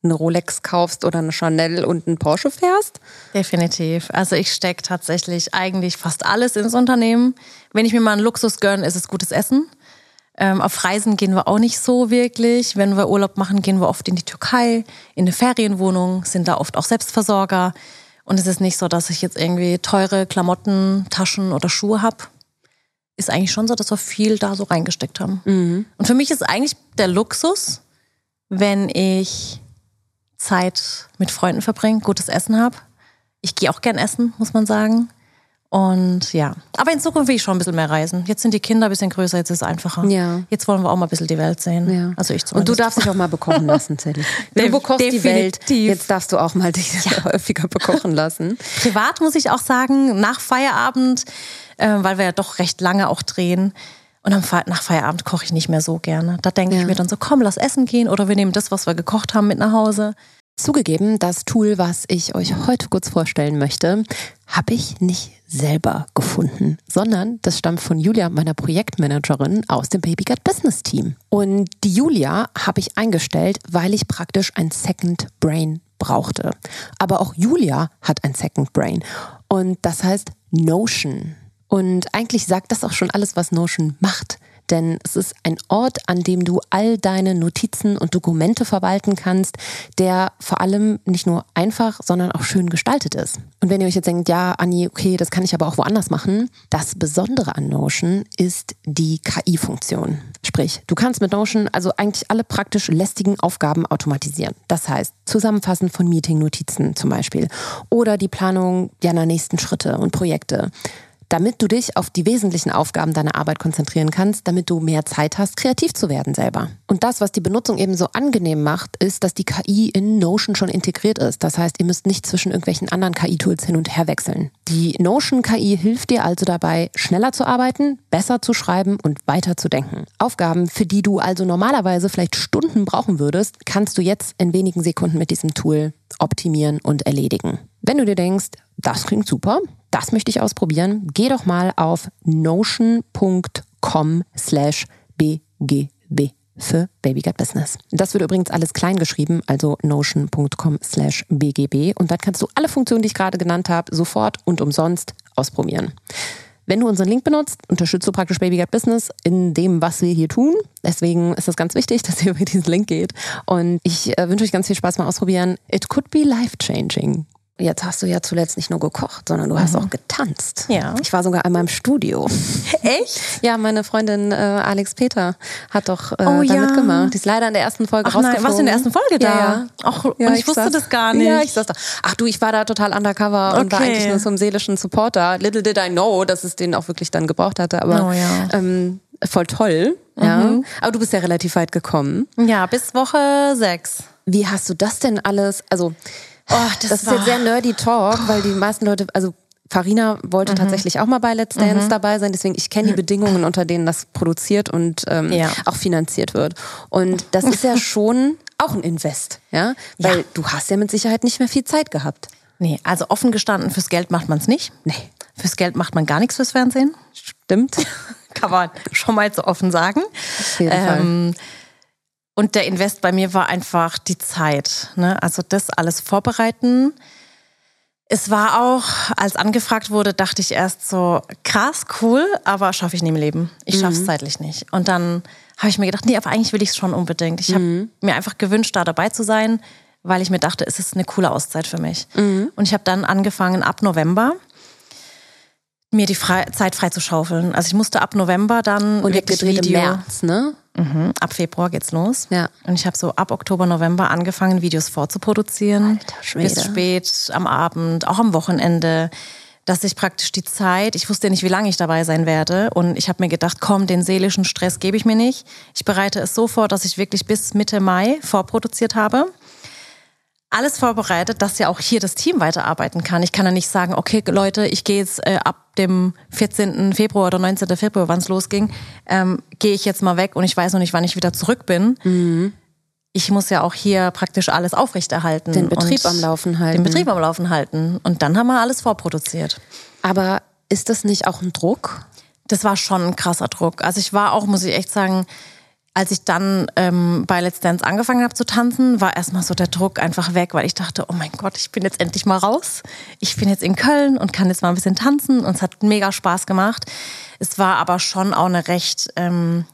eine Rolex kaufst oder eine Chanel und einen Porsche fährst? Definitiv. Also ich stecke tatsächlich eigentlich fast alles ins Unternehmen. Wenn ich mir mal einen Luxus gönne, ist es gutes Essen. Ähm, auf Reisen gehen wir auch nicht so wirklich. Wenn wir Urlaub machen, gehen wir oft in die Türkei, in eine Ferienwohnung, sind da oft auch Selbstversorger. Und es ist nicht so, dass ich jetzt irgendwie teure Klamotten, Taschen oder Schuhe habe. Ist eigentlich schon so, dass wir viel da so reingesteckt haben. Mhm. Und für mich ist eigentlich der Luxus, wenn ich Zeit mit Freunden verbringe, gutes Essen habe. Ich gehe auch gern essen, muss man sagen. Und ja, aber in Zukunft will ich schon ein bisschen mehr reisen. Jetzt sind die Kinder ein bisschen größer, jetzt ist es einfacher. Ja. Jetzt wollen wir auch mal ein bisschen die Welt sehen. Ja. Also ich zumindest. Und du darfst dich auch mal bekochen lassen, Sally. Du bekochst Definitiv. die Welt, jetzt darfst du auch mal dich ja. häufiger bekochen lassen. Privat muss ich auch sagen, nach Feierabend, äh, weil wir ja doch recht lange auch drehen, und am nach Feierabend koche ich nicht mehr so gerne. Da denke ja. ich mir dann so, komm, lass essen gehen oder wir nehmen das, was wir gekocht haben, mit nach Hause. Zugegeben, das Tool, was ich euch heute kurz vorstellen möchte, habe ich nicht selber gefunden, sondern das stammt von Julia, meiner Projektmanagerin aus dem Baby Gut Business Team. Und die Julia habe ich eingestellt, weil ich praktisch ein Second Brain brauchte. Aber auch Julia hat ein Second Brain und das heißt Notion. Und eigentlich sagt das auch schon alles, was Notion macht denn es ist ein Ort, an dem du all deine Notizen und Dokumente verwalten kannst, der vor allem nicht nur einfach, sondern auch schön gestaltet ist. Und wenn ihr euch jetzt denkt, ja, Anni, okay, das kann ich aber auch woanders machen, das Besondere an Notion ist die KI-Funktion. Sprich, du kannst mit Notion also eigentlich alle praktisch lästigen Aufgaben automatisieren. Das heißt, Zusammenfassen von Meeting-Notizen zum Beispiel oder die Planung deiner nächsten Schritte und Projekte damit du dich auf die wesentlichen Aufgaben deiner Arbeit konzentrieren kannst, damit du mehr Zeit hast, kreativ zu werden selber. Und das, was die Benutzung eben so angenehm macht, ist, dass die KI in Notion schon integriert ist. Das heißt, ihr müsst nicht zwischen irgendwelchen anderen KI-Tools hin und her wechseln. Die Notion-KI hilft dir also dabei, schneller zu arbeiten, besser zu schreiben und weiter zu denken. Aufgaben, für die du also normalerweise vielleicht Stunden brauchen würdest, kannst du jetzt in wenigen Sekunden mit diesem Tool optimieren und erledigen. Wenn du dir denkst, das klingt super, das möchte ich ausprobieren, geh doch mal auf notion.com slash bgb für Baby Gut Business. Das wird übrigens alles klein geschrieben, also notion.com slash bgb und dann kannst du alle Funktionen, die ich gerade genannt habe, sofort und umsonst ausprobieren. Wenn du unseren Link benutzt, unterstützt du praktisch Baby Gut Business in dem, was wir hier tun. Deswegen ist es ganz wichtig, dass ihr über diesen Link geht. Und ich äh, wünsche euch ganz viel Spaß beim Ausprobieren. It could be life-changing. Jetzt hast du ja zuletzt nicht nur gekocht, sondern du hast mhm. auch getanzt. Ja. Ich war sogar einmal im Studio. Echt? Ja, meine Freundin äh, Alex Peter hat doch äh, oh, da ja. mitgemacht. Die ist leider in der ersten Folge Ach, rausgeflogen. Nein, warst du in der ersten Folge da? Ja, ja. Ach, ja, und ich, ich wusste saß, das gar nicht. Ja, ich saß da. Ach du, ich war da total undercover okay. und war eigentlich nur so ein seelischen Supporter. Little did I know, dass es den auch wirklich dann gebraucht hatte. Aber oh, ja. ähm, voll toll. Ja. Mhm. Aber du bist ja relativ weit gekommen. Ja, bis Woche sechs. Wie hast du das denn alles? Also Oh, das, das ist jetzt sehr nerdy Talk, weil die meisten Leute, also Farina wollte mhm. tatsächlich auch mal bei Let's Dance mhm. dabei sein, deswegen ich kenne die Bedingungen, unter denen das produziert und ähm, ja. auch finanziert wird. Und das ist ja schon auch ein Invest, ja, weil ja. du hast ja mit Sicherheit nicht mehr viel Zeit gehabt. Nee, also offen gestanden, fürs Geld macht man es nicht. Nee. Fürs Geld macht man gar nichts fürs Fernsehen. Stimmt. Kann man schon mal so offen sagen. Auf jeden ähm, Fall. Und der Invest bei mir war einfach die Zeit. Ne? Also das alles vorbereiten. Es war auch, als angefragt wurde, dachte ich erst so, krass, cool, aber schaffe ich nie im Leben. Ich schaffe es mhm. zeitlich nicht. Und dann habe ich mir gedacht, nee, aber eigentlich will ich es schon unbedingt. Ich habe mhm. mir einfach gewünscht, da dabei zu sein, weil ich mir dachte, es ist eine coole Auszeit für mich. Mhm. Und ich habe dann angefangen ab November mir die Fre Zeit frei zu schaufeln. Also ich musste ab November dann und wirklich gedreht Video. im März, ne? Mhm. Ab Februar geht's los. Ja. Und ich habe so ab Oktober, November angefangen, Videos vorzuproduzieren. Alter Bis spät am Abend, auch am Wochenende. Dass ich praktisch die Zeit, ich wusste nicht, wie lange ich dabei sein werde. Und ich habe mir gedacht, komm, den seelischen Stress gebe ich mir nicht. Ich bereite es so vor, dass ich wirklich bis Mitte Mai vorproduziert habe. Alles vorbereitet, dass ja auch hier das Team weiterarbeiten kann. Ich kann ja nicht sagen, okay Leute, ich gehe jetzt äh, ab dem 14. Februar oder 19. Februar, wann es losging, ähm, gehe ich jetzt mal weg und ich weiß noch nicht, wann ich wieder zurück bin. Mhm. Ich muss ja auch hier praktisch alles aufrechterhalten. Den Betrieb am Laufen halten. Den Betrieb am Laufen halten. Und dann haben wir alles vorproduziert. Aber ist das nicht auch ein Druck? Das war schon ein krasser Druck. Also ich war auch, muss ich echt sagen, als ich dann ähm, bei Let's Dance angefangen habe zu tanzen, war erstmal so der Druck einfach weg, weil ich dachte, oh mein Gott, ich bin jetzt endlich mal raus. Ich bin jetzt in Köln und kann jetzt mal ein bisschen tanzen und es hat mega Spaß gemacht. Es war aber schon auch eine recht ähm,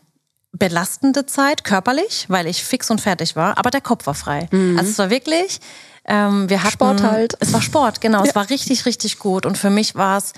belastende Zeit, körperlich, weil ich fix und fertig war, aber der Kopf war frei. Mhm. Also es war wirklich, ähm, wir hatten, Sport halt. Es war Sport, genau. Ja. Es war richtig, richtig gut und für mich war es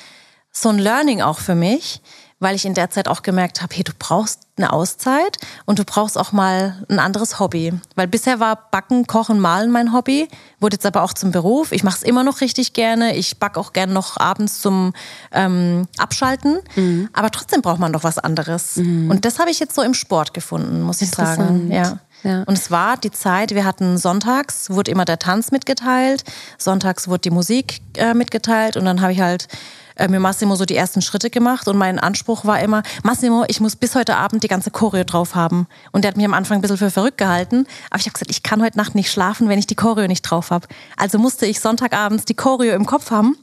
so ein Learning auch für mich, weil ich in der Zeit auch gemerkt habe, hey, du brauchst eine Auszeit und du brauchst auch mal ein anderes Hobby. Weil bisher war Backen, Kochen, Malen mein Hobby, wurde jetzt aber auch zum Beruf. Ich mache es immer noch richtig gerne. Ich backe auch gerne noch abends zum ähm, Abschalten. Mhm. Aber trotzdem braucht man doch was anderes. Mhm. Und das habe ich jetzt so im Sport gefunden, muss ich sagen. Ja. Ja. Und es war die Zeit, wir hatten sonntags, wurde immer der Tanz mitgeteilt, sonntags wurde die Musik äh, mitgeteilt und dann habe ich halt äh, mit Massimo so die ersten Schritte gemacht und mein Anspruch war immer, Massimo, ich muss bis heute Abend die ganze Choreo drauf haben. Und der hat mich am Anfang ein bisschen für verrückt gehalten, aber ich habe gesagt, ich kann heute Nacht nicht schlafen, wenn ich die Choreo nicht drauf habe. Also musste ich Sonntagabends die Choreo im Kopf haben,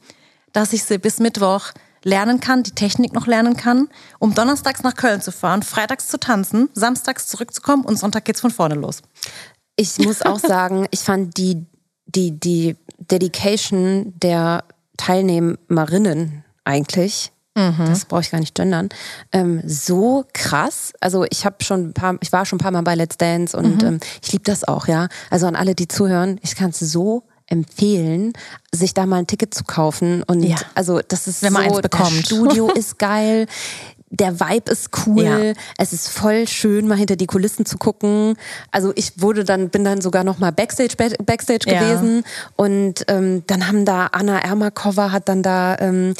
dass ich sie bis Mittwoch lernen kann, die Technik noch lernen kann, um donnerstags nach Köln zu fahren, freitags zu tanzen, samstags zurückzukommen und Sonntag geht's von vorne los. Ich muss auch sagen, ich fand die, die, die Dedication der Teilnehmerinnen eigentlich, mhm. das brauche ich gar nicht gendern, ähm, so krass. Also ich habe schon ein paar, ich war schon ein paar Mal bei Let's Dance und mhm. ähm, ich liebe das auch, ja. Also an alle, die zuhören, ich kann es so empfehlen, sich da mal ein Ticket zu kaufen und ja. also das ist wenn man so, eins bekommt. Das Studio ist geil, der Vibe ist cool, ja. es ist voll schön, mal hinter die Kulissen zu gucken. Also ich wurde dann, bin dann sogar noch mal Backstage, Backstage ja. gewesen und ähm, dann haben da Anna Ermakova hat dann da ähm,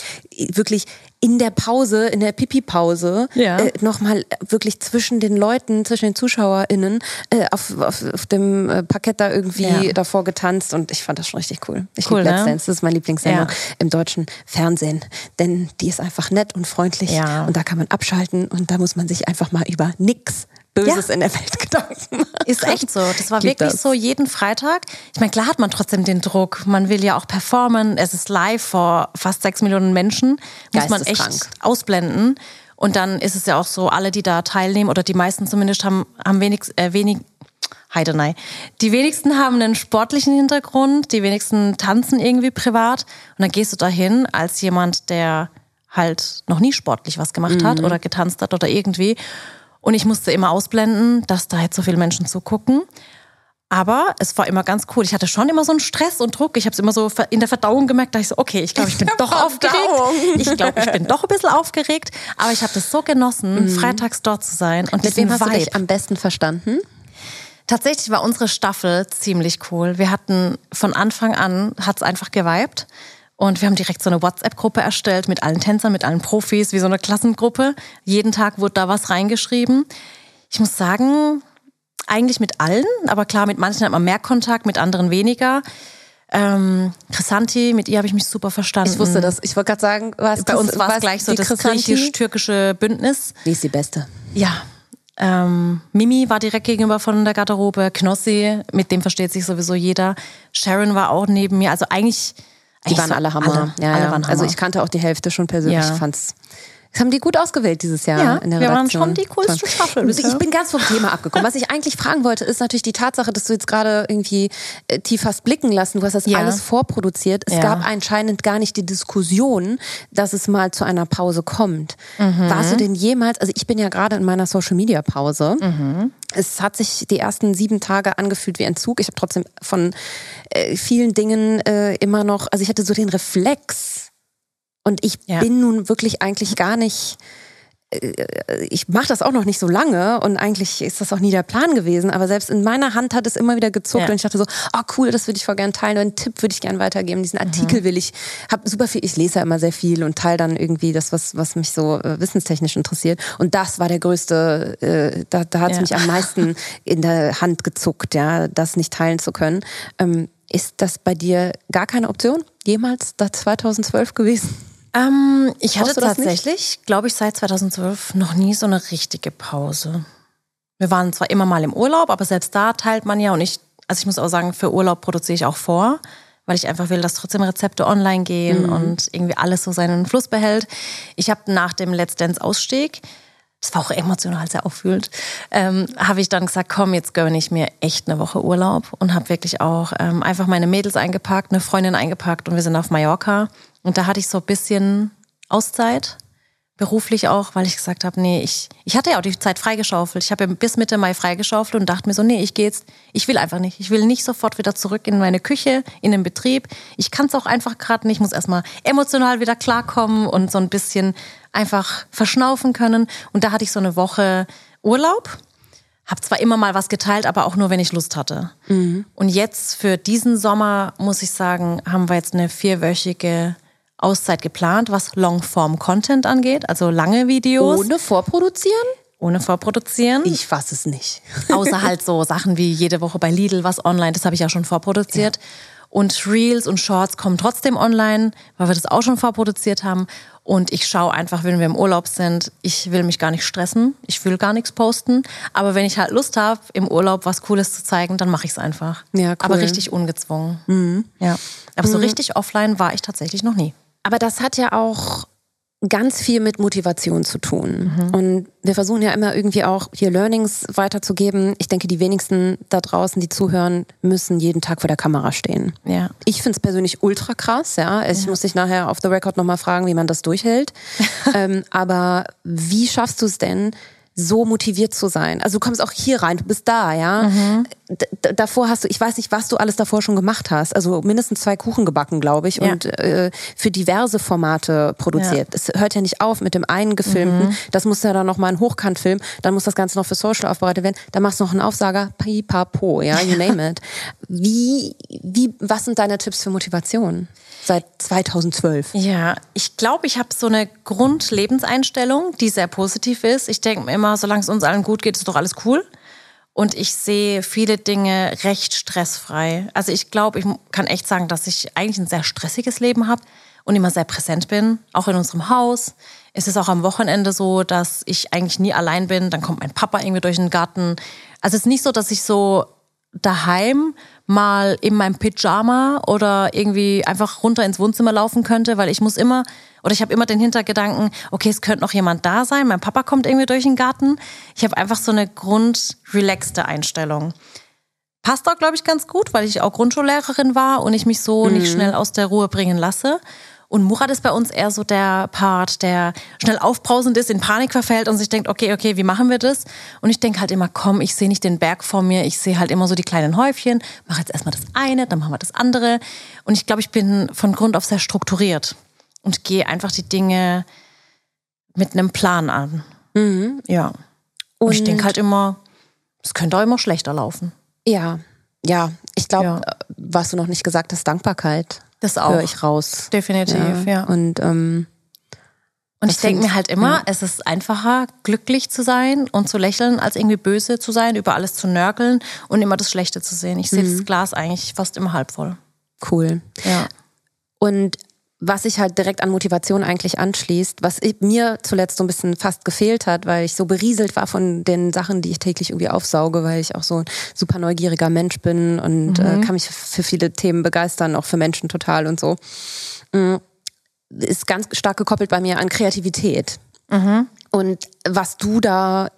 wirklich in der Pause, in der Pipi-Pause, ja. äh, nochmal wirklich zwischen den Leuten, zwischen den ZuschauerInnen äh, auf, auf, auf dem äh, Parkett da irgendwie ja. davor getanzt und ich fand das schon richtig cool. Ich cool, liebe Let's ne? Dance, das ist mein Lieblingssendung ja. im deutschen Fernsehen, denn die ist einfach nett und freundlich und da kann man abschalten und da muss man sich einfach mal über nix Böses ja. in der Welt Gedanken machen. Ist echt so. Das war wirklich das. so jeden Freitag. Ich meine, klar hat man trotzdem den Druck. Man will ja auch performen. Es ist live vor fast sechs Millionen Menschen. Muss man echt ausblenden. Und dann ist es ja auch so, alle, die da teilnehmen, oder die meisten zumindest, haben, haben wenig, äh, wenig Heidenei. Die wenigsten haben einen sportlichen Hintergrund, die wenigsten tanzen irgendwie privat. Und dann gehst du dahin als jemand, der halt noch nie sportlich was gemacht hat mhm. oder getanzt hat oder irgendwie und ich musste immer ausblenden, dass da jetzt so viele Menschen zugucken. Aber es war immer ganz cool. Ich hatte schon immer so einen Stress und Druck. Ich habe es immer so in der Verdauung gemerkt, da ich so, okay, ich glaube, ich bin doch aufgeregt. Ich glaube, ich bin doch ein bisschen aufgeregt. Aber ich habe das so genossen, mhm. freitags dort zu sein. Und mit wem hast Vibe. du dich am besten verstanden? Tatsächlich war unsere Staffel ziemlich cool. Wir hatten von Anfang an, hat es einfach geweibt. Und wir haben direkt so eine WhatsApp-Gruppe erstellt mit allen Tänzern, mit allen Profis, wie so eine Klassengruppe. Jeden Tag wurde da was reingeschrieben. Ich muss sagen, eigentlich mit allen, aber klar, mit manchen hat man mehr Kontakt, mit anderen weniger. Ähm, Chrisanti, mit ihr habe ich mich super verstanden. Ich wusste das. Ich wollte gerade sagen, was bei uns war es gleich so das griechisch-türkische Bündnis. Die ist die Beste. Ja. Ähm, Mimi war direkt gegenüber von der Garderobe. Knossi, mit dem versteht sich sowieso jeder. Sharon war auch neben mir. Also eigentlich die waren so alle Hammer. Alle, ja, alle ja. Waren also Hammer. Also ich kannte auch die Hälfte schon persönlich. Ja. Ich fand's das haben die gut ausgewählt dieses Jahr ja, in der wir Redaktion. waren schon die coolste Staffel. Bisher. Ich bin ganz vom Thema abgekommen. Was ich eigentlich fragen wollte, ist natürlich die Tatsache, dass du jetzt gerade irgendwie äh, tief hast blicken lassen. Du hast das ja. alles vorproduziert. Es ja. gab anscheinend gar nicht die Diskussion, dass es mal zu einer Pause kommt. Mhm. Warst du denn jemals, also ich bin ja gerade in meiner Social Media Pause. Mhm. Es hat sich die ersten sieben Tage angefühlt wie ein Zug. Ich habe trotzdem von äh, vielen Dingen äh, immer noch, also ich hatte so den Reflex, und ich ja. bin nun wirklich eigentlich gar nicht äh, ich mache das auch noch nicht so lange und eigentlich ist das auch nie der Plan gewesen, aber selbst in meiner Hand hat es immer wieder gezuckt ja. und ich dachte so, oh cool, das würde ich voll gerne teilen, einen Tipp würde ich gerne weitergeben, diesen Artikel mhm. will ich, habe super viel, ich lese ja immer sehr viel und teile dann irgendwie das, was, was mich so äh, wissenstechnisch interessiert und das war der größte, äh, da, da hat es ja. mich am meisten in der Hand gezuckt, ja, das nicht teilen zu können. Ähm, ist das bei dir gar keine Option? Jemals da 2012 gewesen? Ähm, ich hatte tatsächlich, glaube ich, seit 2012 noch nie so eine richtige Pause. Wir waren zwar immer mal im Urlaub, aber selbst da teilt man ja und ich, also ich muss auch sagen, für Urlaub produziere ich auch vor, weil ich einfach will, dass trotzdem Rezepte online gehen mhm. und irgendwie alles so seinen Fluss behält. Ich habe nach dem Let's Dance Ausstieg das war auch emotional sehr auffühlend, ähm, habe ich dann gesagt, komm, jetzt gönne ich mir echt eine Woche Urlaub und habe wirklich auch ähm, einfach meine Mädels eingepackt, eine Freundin eingepackt und wir sind auf Mallorca. Und da hatte ich so ein bisschen Auszeit beruflich auch, weil ich gesagt habe, nee, ich, ich hatte ja auch die Zeit freigeschaufelt. Ich habe ja bis Mitte Mai freigeschaufelt und dachte mir so, nee, ich gehe jetzt, ich will einfach nicht. Ich will nicht sofort wieder zurück in meine Küche, in den Betrieb. Ich kann es auch einfach gerade nicht. Ich muss erstmal emotional wieder klarkommen und so ein bisschen einfach verschnaufen können. Und da hatte ich so eine Woche Urlaub. Hab zwar immer mal was geteilt, aber auch nur, wenn ich Lust hatte. Mhm. Und jetzt für diesen Sommer, muss ich sagen, haben wir jetzt eine vierwöchige Auszeit geplant, was Longform-Content angeht, also lange Videos. Ohne vorproduzieren? Ohne vorproduzieren. Ich fasse es nicht. Außer halt so Sachen wie jede Woche bei Lidl was online, das habe ich ja schon vorproduziert. Ja. Und Reels und Shorts kommen trotzdem online, weil wir das auch schon vorproduziert haben. Und ich schaue einfach, wenn wir im Urlaub sind, ich will mich gar nicht stressen, ich will gar nichts posten. Aber wenn ich halt Lust habe, im Urlaub was Cooles zu zeigen, dann mache ich es einfach. Ja, cool. Aber richtig ungezwungen. Mhm. Ja. Aber so mhm. richtig offline war ich tatsächlich noch nie. Aber das hat ja auch ganz viel mit Motivation zu tun. Mhm. Und wir versuchen ja immer irgendwie auch hier Learnings weiterzugeben. Ich denke, die wenigsten da draußen, die zuhören, müssen jeden Tag vor der Kamera stehen. Ja. Ich finde es persönlich ultra krass, ja. Ich ja. muss dich nachher auf the record nochmal fragen, wie man das durchhält. ähm, aber wie schaffst du es denn, so motiviert zu sein. Also du kommst auch hier rein, du bist da, ja. Mhm. Davor hast du, ich weiß nicht, was du alles davor schon gemacht hast. Also mindestens zwei Kuchen gebacken, glaube ich, ja. und äh, für diverse Formate produziert. Es hört ja nicht auf mit dem einen gefilmten. Mhm. Das muss ja dann noch mal ein Hochkantfilm. Dann muss das Ganze noch für Social aufbereitet werden. Dann machst du noch einen Aufsager, pipapo, ja, you name it. Wie, wie, was sind deine Tipps für Motivation? Seit 2012? Ja, ich glaube, ich habe so eine Grundlebenseinstellung, die sehr positiv ist. Ich denke mir immer, solange es uns allen gut geht, ist doch alles cool. Und ich sehe viele Dinge recht stressfrei. Also ich glaube, ich kann echt sagen, dass ich eigentlich ein sehr stressiges Leben habe und immer sehr präsent bin, auch in unserem Haus. Es ist auch am Wochenende so, dass ich eigentlich nie allein bin. Dann kommt mein Papa irgendwie durch den Garten. Also es ist nicht so, dass ich so daheim mal in meinem Pyjama oder irgendwie einfach runter ins Wohnzimmer laufen könnte, weil ich muss immer oder ich habe immer den Hintergedanken, okay, es könnte noch jemand da sein, mein Papa kommt irgendwie durch den Garten. Ich habe einfach so eine grundrelaxte Einstellung. Passt auch, glaube ich, ganz gut, weil ich auch Grundschullehrerin war und ich mich so mhm. nicht schnell aus der Ruhe bringen lasse. Und Murat ist bei uns eher so der Part, der schnell aufbrausend ist, in Panik verfällt und sich denkt, okay, okay, wie machen wir das? Und ich denke halt immer, komm, ich sehe nicht den Berg vor mir, ich sehe halt immer so die kleinen Häufchen, mache jetzt erstmal das eine, dann machen wir das andere. Und ich glaube, ich bin von Grund auf sehr strukturiert und gehe einfach die Dinge mit einem Plan an. Mhm. Ja. Und, und ich denke halt immer, es könnte auch immer schlechter laufen. Ja, ja. Ich glaube, ja. was du noch nicht gesagt hast, Dankbarkeit. Das auch. Höre ich raus. Definitiv, ja. ja. Und, ähm, und ich denke mir halt immer, ja. es ist einfacher, glücklich zu sein und zu lächeln, als irgendwie böse zu sein, über alles zu nörgeln und immer das Schlechte zu sehen. Ich sehe mhm. das Glas eigentlich fast immer halb voll. Cool. Ja. Und was sich halt direkt an Motivation eigentlich anschließt, was mir zuletzt so ein bisschen fast gefehlt hat, weil ich so berieselt war von den Sachen, die ich täglich irgendwie aufsauge, weil ich auch so ein super neugieriger Mensch bin und äh, mhm. äh, kann mich für viele Themen begeistern, auch für Menschen total und so. Mhm. Ist ganz stark gekoppelt bei mir an Kreativität. Mhm. Und was du da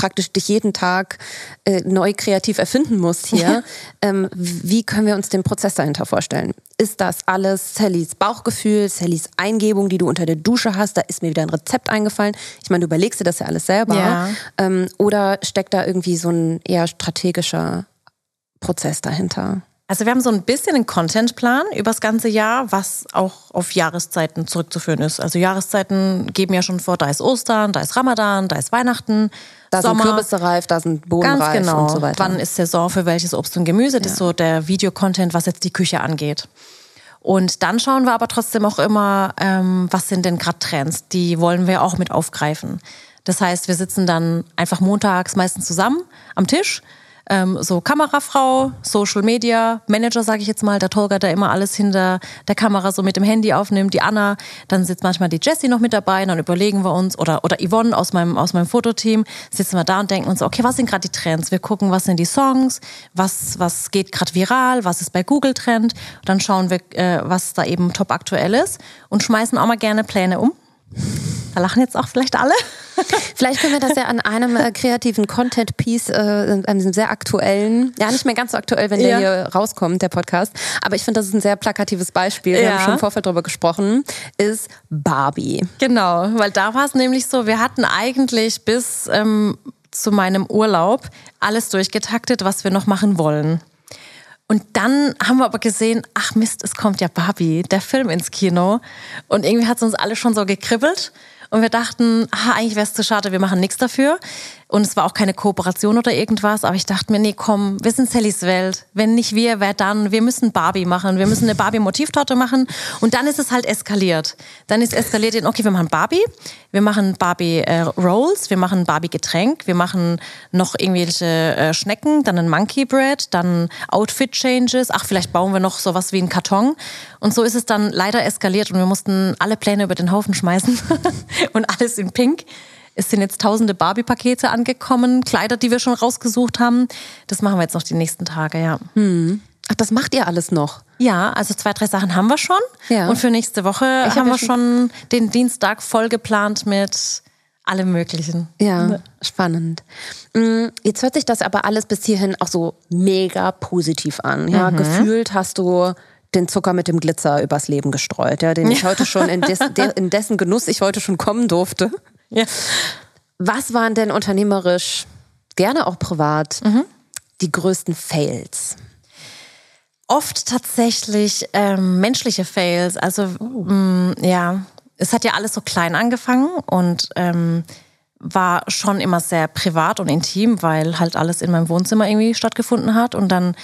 praktisch dich jeden Tag äh, neu kreativ erfinden musst hier. ähm, wie können wir uns den Prozess dahinter vorstellen? Ist das alles Sallys Bauchgefühl, Sallys Eingebung, die du unter der Dusche hast? Da ist mir wieder ein Rezept eingefallen. Ich meine, du überlegst dir das ja alles selber. Ja. Ähm, oder steckt da irgendwie so ein eher strategischer Prozess dahinter? Also wir haben so ein bisschen einen Contentplan übers ganze Jahr, was auch auf Jahreszeiten zurückzuführen ist. Also Jahreszeiten geben ja schon vor, da ist Ostern, da ist Ramadan, da ist Weihnachten. Da Sommer. sind Kürbisse reif, da sind Bohnen Ganz reif genau. und so weiter. Wann ist Saison für welches Obst und Gemüse? Das ja. ist so der Videocontent, was jetzt die Küche angeht. Und dann schauen wir aber trotzdem auch immer, ähm, was sind denn gerade Trends? Die wollen wir auch mit aufgreifen. Das heißt, wir sitzen dann einfach montags meistens zusammen am Tisch ähm, so Kamerafrau, Social Media, Manager, sage ich jetzt mal, der Tolga, der immer alles hinter der Kamera so mit dem Handy aufnimmt, die Anna, dann sitzt manchmal die Jessie noch mit dabei, dann überlegen wir uns, oder, oder Yvonne aus meinem, aus meinem Fototeam, sitzen wir da und denken uns, okay, was sind gerade die Trends? Wir gucken, was sind die Songs, was, was geht gerade viral, was ist bei Google Trend, dann schauen wir, äh, was da eben top aktuell ist und schmeißen auch mal gerne Pläne um. Da lachen jetzt auch vielleicht alle. Vielleicht können wir das ja an einem äh, kreativen Content-Piece, äh, einem sehr aktuellen, ja nicht mehr ganz so aktuell, wenn der hier rauskommt, der Podcast, aber ich finde, das ist ein sehr plakatives Beispiel, wir ja. haben schon im Vorfeld darüber gesprochen, ist Barbie. Genau, weil da war es nämlich so, wir hatten eigentlich bis ähm, zu meinem Urlaub alles durchgetaktet, was wir noch machen wollen. Und dann haben wir aber gesehen, ach Mist, es kommt ja Barbie, der Film ins Kino. Und irgendwie hat es uns alle schon so gekribbelt. Und wir dachten, ah, eigentlich wäre es zu schade, wir machen nichts dafür. Und es war auch keine Kooperation oder irgendwas, aber ich dachte mir, nee, komm, wir sind Sallys Welt. Wenn nicht wir, wer dann? Wir müssen Barbie machen. Wir müssen eine Barbie-Motivtorte machen. Und dann ist es halt eskaliert. Dann ist eskaliert in, okay, wir machen Barbie, wir machen Barbie äh, wir machen Barbie Getränk, wir machen noch irgendwelche äh, Schnecken, dann ein Monkey Bread, dann Outfit Changes. Ach, vielleicht bauen wir noch sowas wie einen Karton. Und so ist es dann leider eskaliert und wir mussten alle Pläne über den Haufen schmeißen und alles in Pink. Es sind jetzt tausende Barbie-Pakete angekommen, Kleider, die wir schon rausgesucht haben. Das machen wir jetzt noch die nächsten Tage, ja. Hm. Ach, das macht ihr alles noch? Ja, also zwei, drei Sachen haben wir schon. Ja. Und für nächste Woche ich haben hab wir schon den Dienstag voll geplant mit allem Möglichen. Ja, spannend. Mm, jetzt hört sich das aber alles bis hierhin auch so mega positiv an. Ja, mhm. gefühlt hast du den Zucker mit dem Glitzer übers Leben gestreut, ja, den ich heute schon in, des, in dessen Genuss ich heute schon kommen durfte. Ja. Was waren denn unternehmerisch, gerne auch privat, mhm. die größten Fails? Oft tatsächlich ähm, menschliche Fails. Also oh. mh, mm, ja, es hat ja alles so klein angefangen und ähm, war schon immer sehr privat und intim, weil halt alles in meinem Wohnzimmer irgendwie stattgefunden hat. Und dann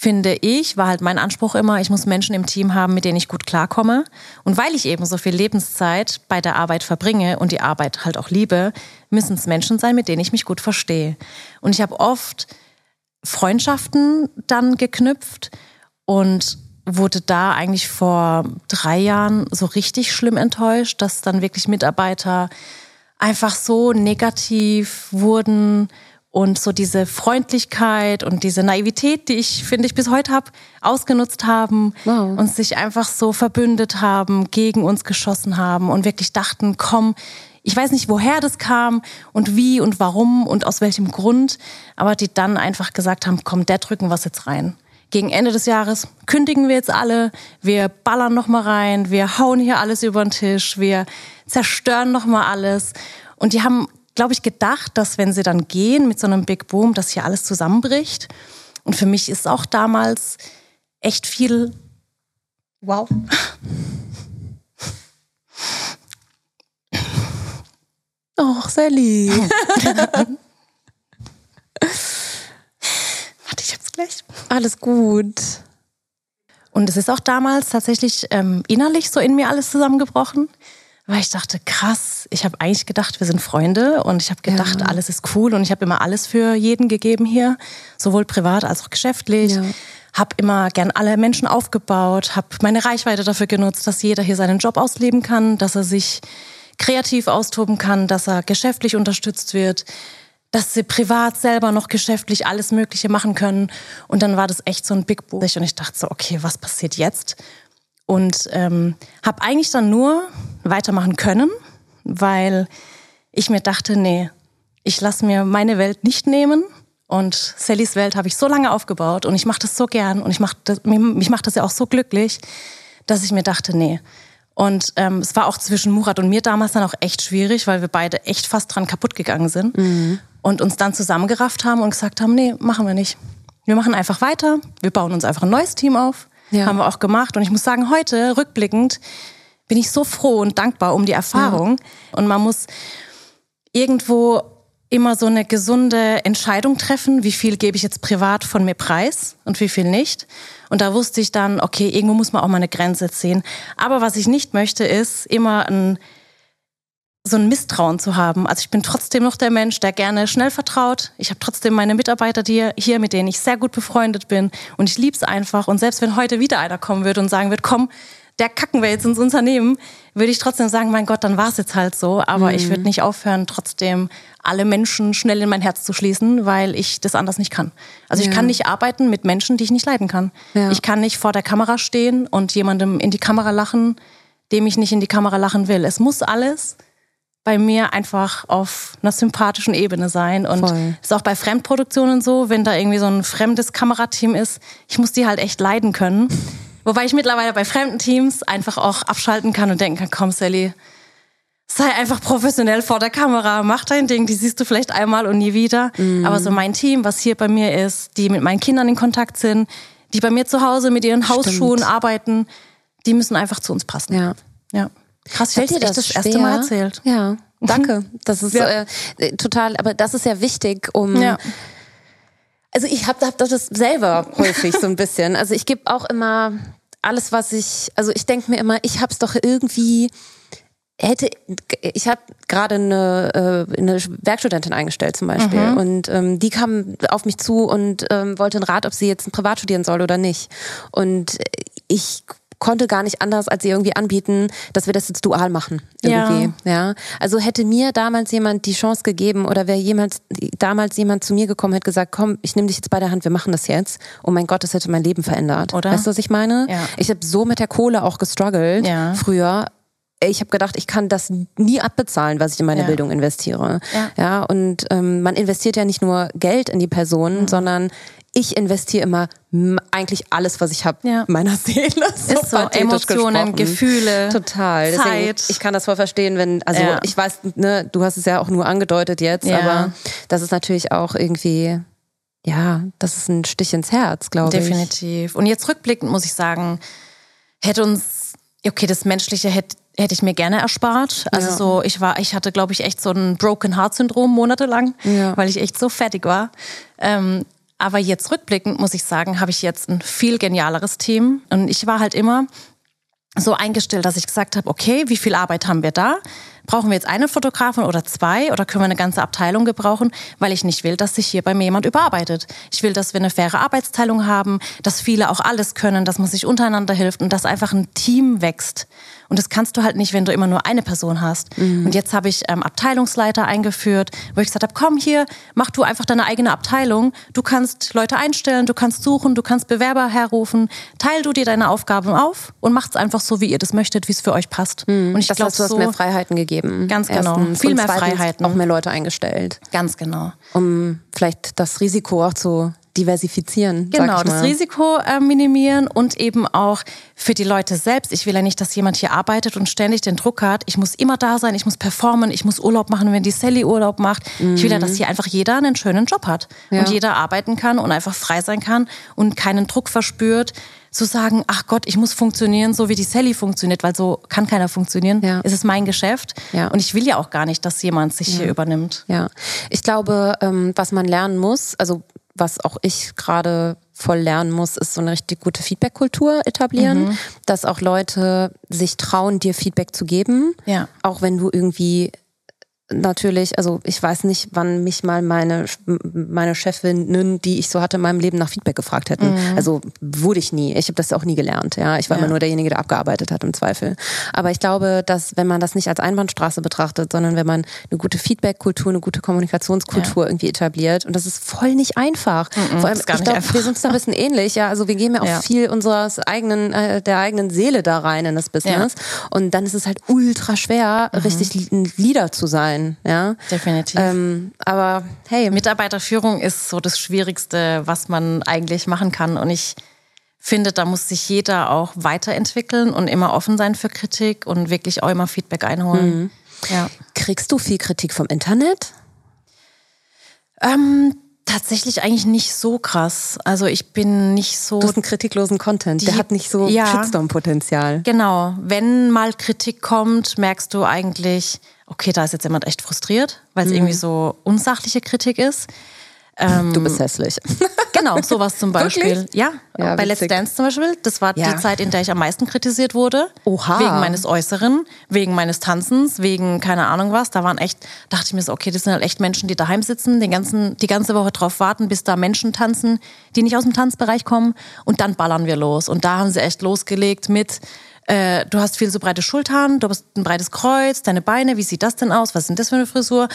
finde ich, war halt mein Anspruch immer, ich muss Menschen im Team haben, mit denen ich gut klarkomme. Und weil ich eben so viel Lebenszeit bei der Arbeit verbringe und die Arbeit halt auch liebe, müssen es Menschen sein, mit denen ich mich gut verstehe. Und ich habe oft Freundschaften dann geknüpft und wurde da eigentlich vor drei Jahren so richtig schlimm enttäuscht, dass dann wirklich Mitarbeiter einfach so negativ wurden und so diese Freundlichkeit und diese Naivität, die ich, finde ich, bis heute habe, ausgenutzt haben wow. und sich einfach so verbündet haben, gegen uns geschossen haben und wirklich dachten, komm, ich weiß nicht, woher das kam und wie und warum und aus welchem Grund, aber die dann einfach gesagt haben, komm, der drücken wir jetzt rein. Gegen Ende des Jahres kündigen wir jetzt alle, wir ballern noch mal rein, wir hauen hier alles über den Tisch, wir zerstören noch mal alles. Und die haben glaube ich, gedacht, dass wenn sie dann gehen mit so einem Big Boom, dass hier alles zusammenbricht. Und für mich ist auch damals echt viel. Wow. Oh, Sally. Warte, ich hab's gleich. Alles gut. Und es ist auch damals tatsächlich ähm, innerlich so in mir alles zusammengebrochen weil ich dachte, krass, ich habe eigentlich gedacht, wir sind Freunde und ich habe gedacht, ja. alles ist cool und ich habe immer alles für jeden gegeben hier, sowohl privat als auch geschäftlich. Ja. Habe immer gern alle Menschen aufgebaut, habe meine Reichweite dafür genutzt, dass jeder hier seinen Job ausleben kann, dass er sich kreativ austoben kann, dass er geschäftlich unterstützt wird, dass sie privat selber noch geschäftlich alles Mögliche machen können. Und dann war das echt so ein Big Boom. Und ich dachte so, okay, was passiert jetzt? Und ähm, habe eigentlich dann nur weitermachen können, weil ich mir dachte, nee, ich lasse mir meine Welt nicht nehmen. Und Sallys Welt habe ich so lange aufgebaut und ich mache das so gern und ich mach das, mich macht das ja auch so glücklich, dass ich mir dachte, nee. Und ähm, es war auch zwischen Murat und mir damals dann auch echt schwierig, weil wir beide echt fast dran kaputt gegangen sind mhm. und uns dann zusammengerafft haben und gesagt haben, nee, machen wir nicht. Wir machen einfach weiter, wir bauen uns einfach ein neues Team auf ja. Haben wir auch gemacht. Und ich muss sagen, heute, rückblickend, bin ich so froh und dankbar um die Erfahrung. Ja. Und man muss irgendwo immer so eine gesunde Entscheidung treffen, wie viel gebe ich jetzt privat von mir preis und wie viel nicht. Und da wusste ich dann, okay, irgendwo muss man auch mal eine Grenze ziehen. Aber was ich nicht möchte, ist immer ein so ein Misstrauen zu haben. Also ich bin trotzdem noch der Mensch, der gerne schnell vertraut. Ich habe trotzdem meine Mitarbeiter die hier, mit denen ich sehr gut befreundet bin. Und ich liebe es einfach. Und selbst wenn heute wieder einer kommen würde und sagen wird, komm, der kacken wir jetzt ins Unternehmen, würde ich trotzdem sagen, mein Gott, dann war es jetzt halt so. Aber mhm. ich würde nicht aufhören, trotzdem alle Menschen schnell in mein Herz zu schließen, weil ich das anders nicht kann. Also ja. ich kann nicht arbeiten mit Menschen, die ich nicht leiden kann. Ja. Ich kann nicht vor der Kamera stehen und jemandem in die Kamera lachen, dem ich nicht in die Kamera lachen will. Es muss alles bei mir einfach auf einer sympathischen Ebene sein. Und Voll. ist auch bei Fremdproduktionen so, wenn da irgendwie so ein fremdes Kamerateam ist, ich muss die halt echt leiden können. Wobei ich mittlerweile bei fremden Teams einfach auch abschalten kann und denken kann, komm Sally, sei einfach professionell vor der Kamera, mach dein Ding, die siehst du vielleicht einmal und nie wieder. Mhm. Aber so mein Team, was hier bei mir ist, die mit meinen Kindern in Kontakt sind, die bei mir zu Hause mit ihren Hausschuhen Stimmt. arbeiten, die müssen einfach zu uns passen. Ja. Ja. Krass, ich dir das, das erste Mal erzählt. Ja, danke. Das ist ja. äh, total, aber das ist ja wichtig, um ja. Also ich habe hab das selber häufig so ein bisschen. Also ich gebe auch immer alles, was ich, also ich denke mir immer, ich habe es doch irgendwie hätte ich habe gerade eine, äh, eine Werkstudentin eingestellt zum Beispiel mhm. und ähm, die kam auf mich zu und ähm, wollte einen Rat, ob sie jetzt ein Privat studieren soll oder nicht. Und ich konnte gar nicht anders, als sie irgendwie anbieten, dass wir das jetzt dual machen. Irgendwie. Ja. ja. Also hätte mir damals jemand die Chance gegeben oder wäre jemand, damals jemand zu mir gekommen, hätte gesagt, komm, ich nehme dich jetzt bei der Hand, wir machen das jetzt. Oh mein Gott, das hätte mein Leben verändert. Oder? Weißt du, was ich meine? Ja. Ich habe so mit der Kohle auch gestruggelt ja. früher ich habe gedacht, ich kann das nie abbezahlen, was ich in meine ja. Bildung investiere. Ja, ja und ähm, man investiert ja nicht nur Geld in die Person, mhm. sondern ich investiere immer eigentlich alles, was ich habe, ja. meiner Seele. So ist so, Emotionen, gesprochen. Gefühle, total. Deswegen, Zeit. ich kann das voll verstehen, wenn, also ja. ich weiß, ne, du hast es ja auch nur angedeutet jetzt, ja. aber das ist natürlich auch irgendwie, ja, das ist ein Stich ins Herz, glaube ich. Definitiv. Und jetzt rückblickend muss ich sagen, hätte uns, okay, das Menschliche hätte hätte ich mir gerne erspart. Also ja. so, ich war, ich hatte, glaube ich, echt so ein Broken Heart Syndrom monatelang, ja. weil ich echt so fertig war. Ähm, aber jetzt rückblickend muss ich sagen, habe ich jetzt ein viel genialeres Team. Und ich war halt immer so eingestellt, dass ich gesagt habe, okay, wie viel Arbeit haben wir da? Brauchen wir jetzt eine Fotografin oder zwei oder können wir eine ganze Abteilung gebrauchen? Weil ich nicht will, dass sich hier bei mir jemand überarbeitet. Ich will, dass wir eine faire Arbeitsteilung haben, dass viele auch alles können, dass man sich untereinander hilft und dass einfach ein Team wächst. Und das kannst du halt nicht, wenn du immer nur eine Person hast. Mhm. Und jetzt habe ich ähm, Abteilungsleiter eingeführt, wo ich gesagt habe, komm hier, mach du einfach deine eigene Abteilung. Du kannst Leute einstellen, du kannst suchen, du kannst Bewerber herrufen. Teil du dir deine Aufgaben auf und macht's einfach so, wie ihr das möchtet, wie es für euch passt. Mhm. Und ich glaube, du hast so, mehr Freiheiten gegeben. Ganz genau. Erstens. Viel mehr Freiheiten. Auch mehr Leute eingestellt. Ganz genau. Um vielleicht das Risiko auch zu diversifizieren. Genau, das Risiko äh, minimieren und eben auch für die Leute selbst. Ich will ja nicht, dass jemand hier arbeitet und ständig den Druck hat, ich muss immer da sein, ich muss performen, ich muss Urlaub machen, wenn die Sally Urlaub macht. Mhm. Ich will ja, dass hier einfach jeder einen schönen Job hat ja. und jeder arbeiten kann und einfach frei sein kann und keinen Druck verspürt zu sagen, ach Gott, ich muss funktionieren, so wie die Sally funktioniert, weil so kann keiner funktionieren. Ja. Es ist mein Geschäft ja. und ich will ja auch gar nicht, dass jemand sich ja. hier übernimmt. Ja, ich glaube, ähm, was man lernen muss, also was auch ich gerade voll lernen muss, ist so eine richtig gute Feedback-Kultur etablieren, mhm. dass auch Leute sich trauen, dir Feedback zu geben, ja. auch wenn du irgendwie natürlich, also ich weiß nicht, wann mich mal meine, meine Chefinnen, die ich so hatte in meinem Leben nach Feedback gefragt hätten. Mhm. Also wurde ich nie. Ich habe das auch nie gelernt. Ja, Ich war ja. immer nur derjenige, der abgearbeitet hat im Zweifel. Aber ich glaube, dass wenn man das nicht als Einbahnstraße betrachtet, sondern wenn man eine gute Feedback-Kultur, eine gute Kommunikationskultur ja. irgendwie etabliert und das ist voll nicht einfach. Mhm, Vor allem, ich glaube, wir sind uns da ein bisschen ähnlich. Ja, Also wir geben ja auch ja. viel unseres eigenen, äh, der eigenen Seele da rein in das Business. Und dann ist es halt ultra schwer, mhm. richtig ein Leader zu sein sein. Ja? Definitiv. Ähm, aber hey. Mitarbeiterführung ist so das Schwierigste, was man eigentlich machen kann. Und ich finde, da muss sich jeder auch weiterentwickeln und immer offen sein für Kritik und wirklich auch immer Feedback einholen. Mhm. Ja. Kriegst du viel Kritik vom Internet? Ähm, Tatsächlich eigentlich nicht so krass. Also ich bin nicht so. Du hast einen kritiklosen Content, die, der hat nicht so ja, Shitstorm-Potenzial. Genau. Wenn mal Kritik kommt, merkst du eigentlich, okay, da ist jetzt jemand echt frustriert, weil es mhm. irgendwie so unsachliche Kritik ist. Ähm, du bist hässlich. Genau, sowas zum Beispiel. Wirklich? Ja, Ja, bei Let's witzig. Dance zum Beispiel. Das war Ja. die Zeit, in der ich am meisten kritisiert wurde. Oha. Wegen meines Äußeren, wegen meines Tanzens, wegen keine Ahnung was. Da waren echt, dachte ich mir so, okay, das sind halt echt Menschen, die daheim sitzen, den ganzen, die ganze Woche drauf warten, bis da Menschen tanzen, die nicht aus dem Tanzbereich kommen. Und dann ballern wir los. Und da haben sie echt losgelegt mit, äh, du hast viel so breite Schultern, du hast ein breites Kreuz, deine Beine, wie sieht das denn aus? Was sind das für eine Frisur?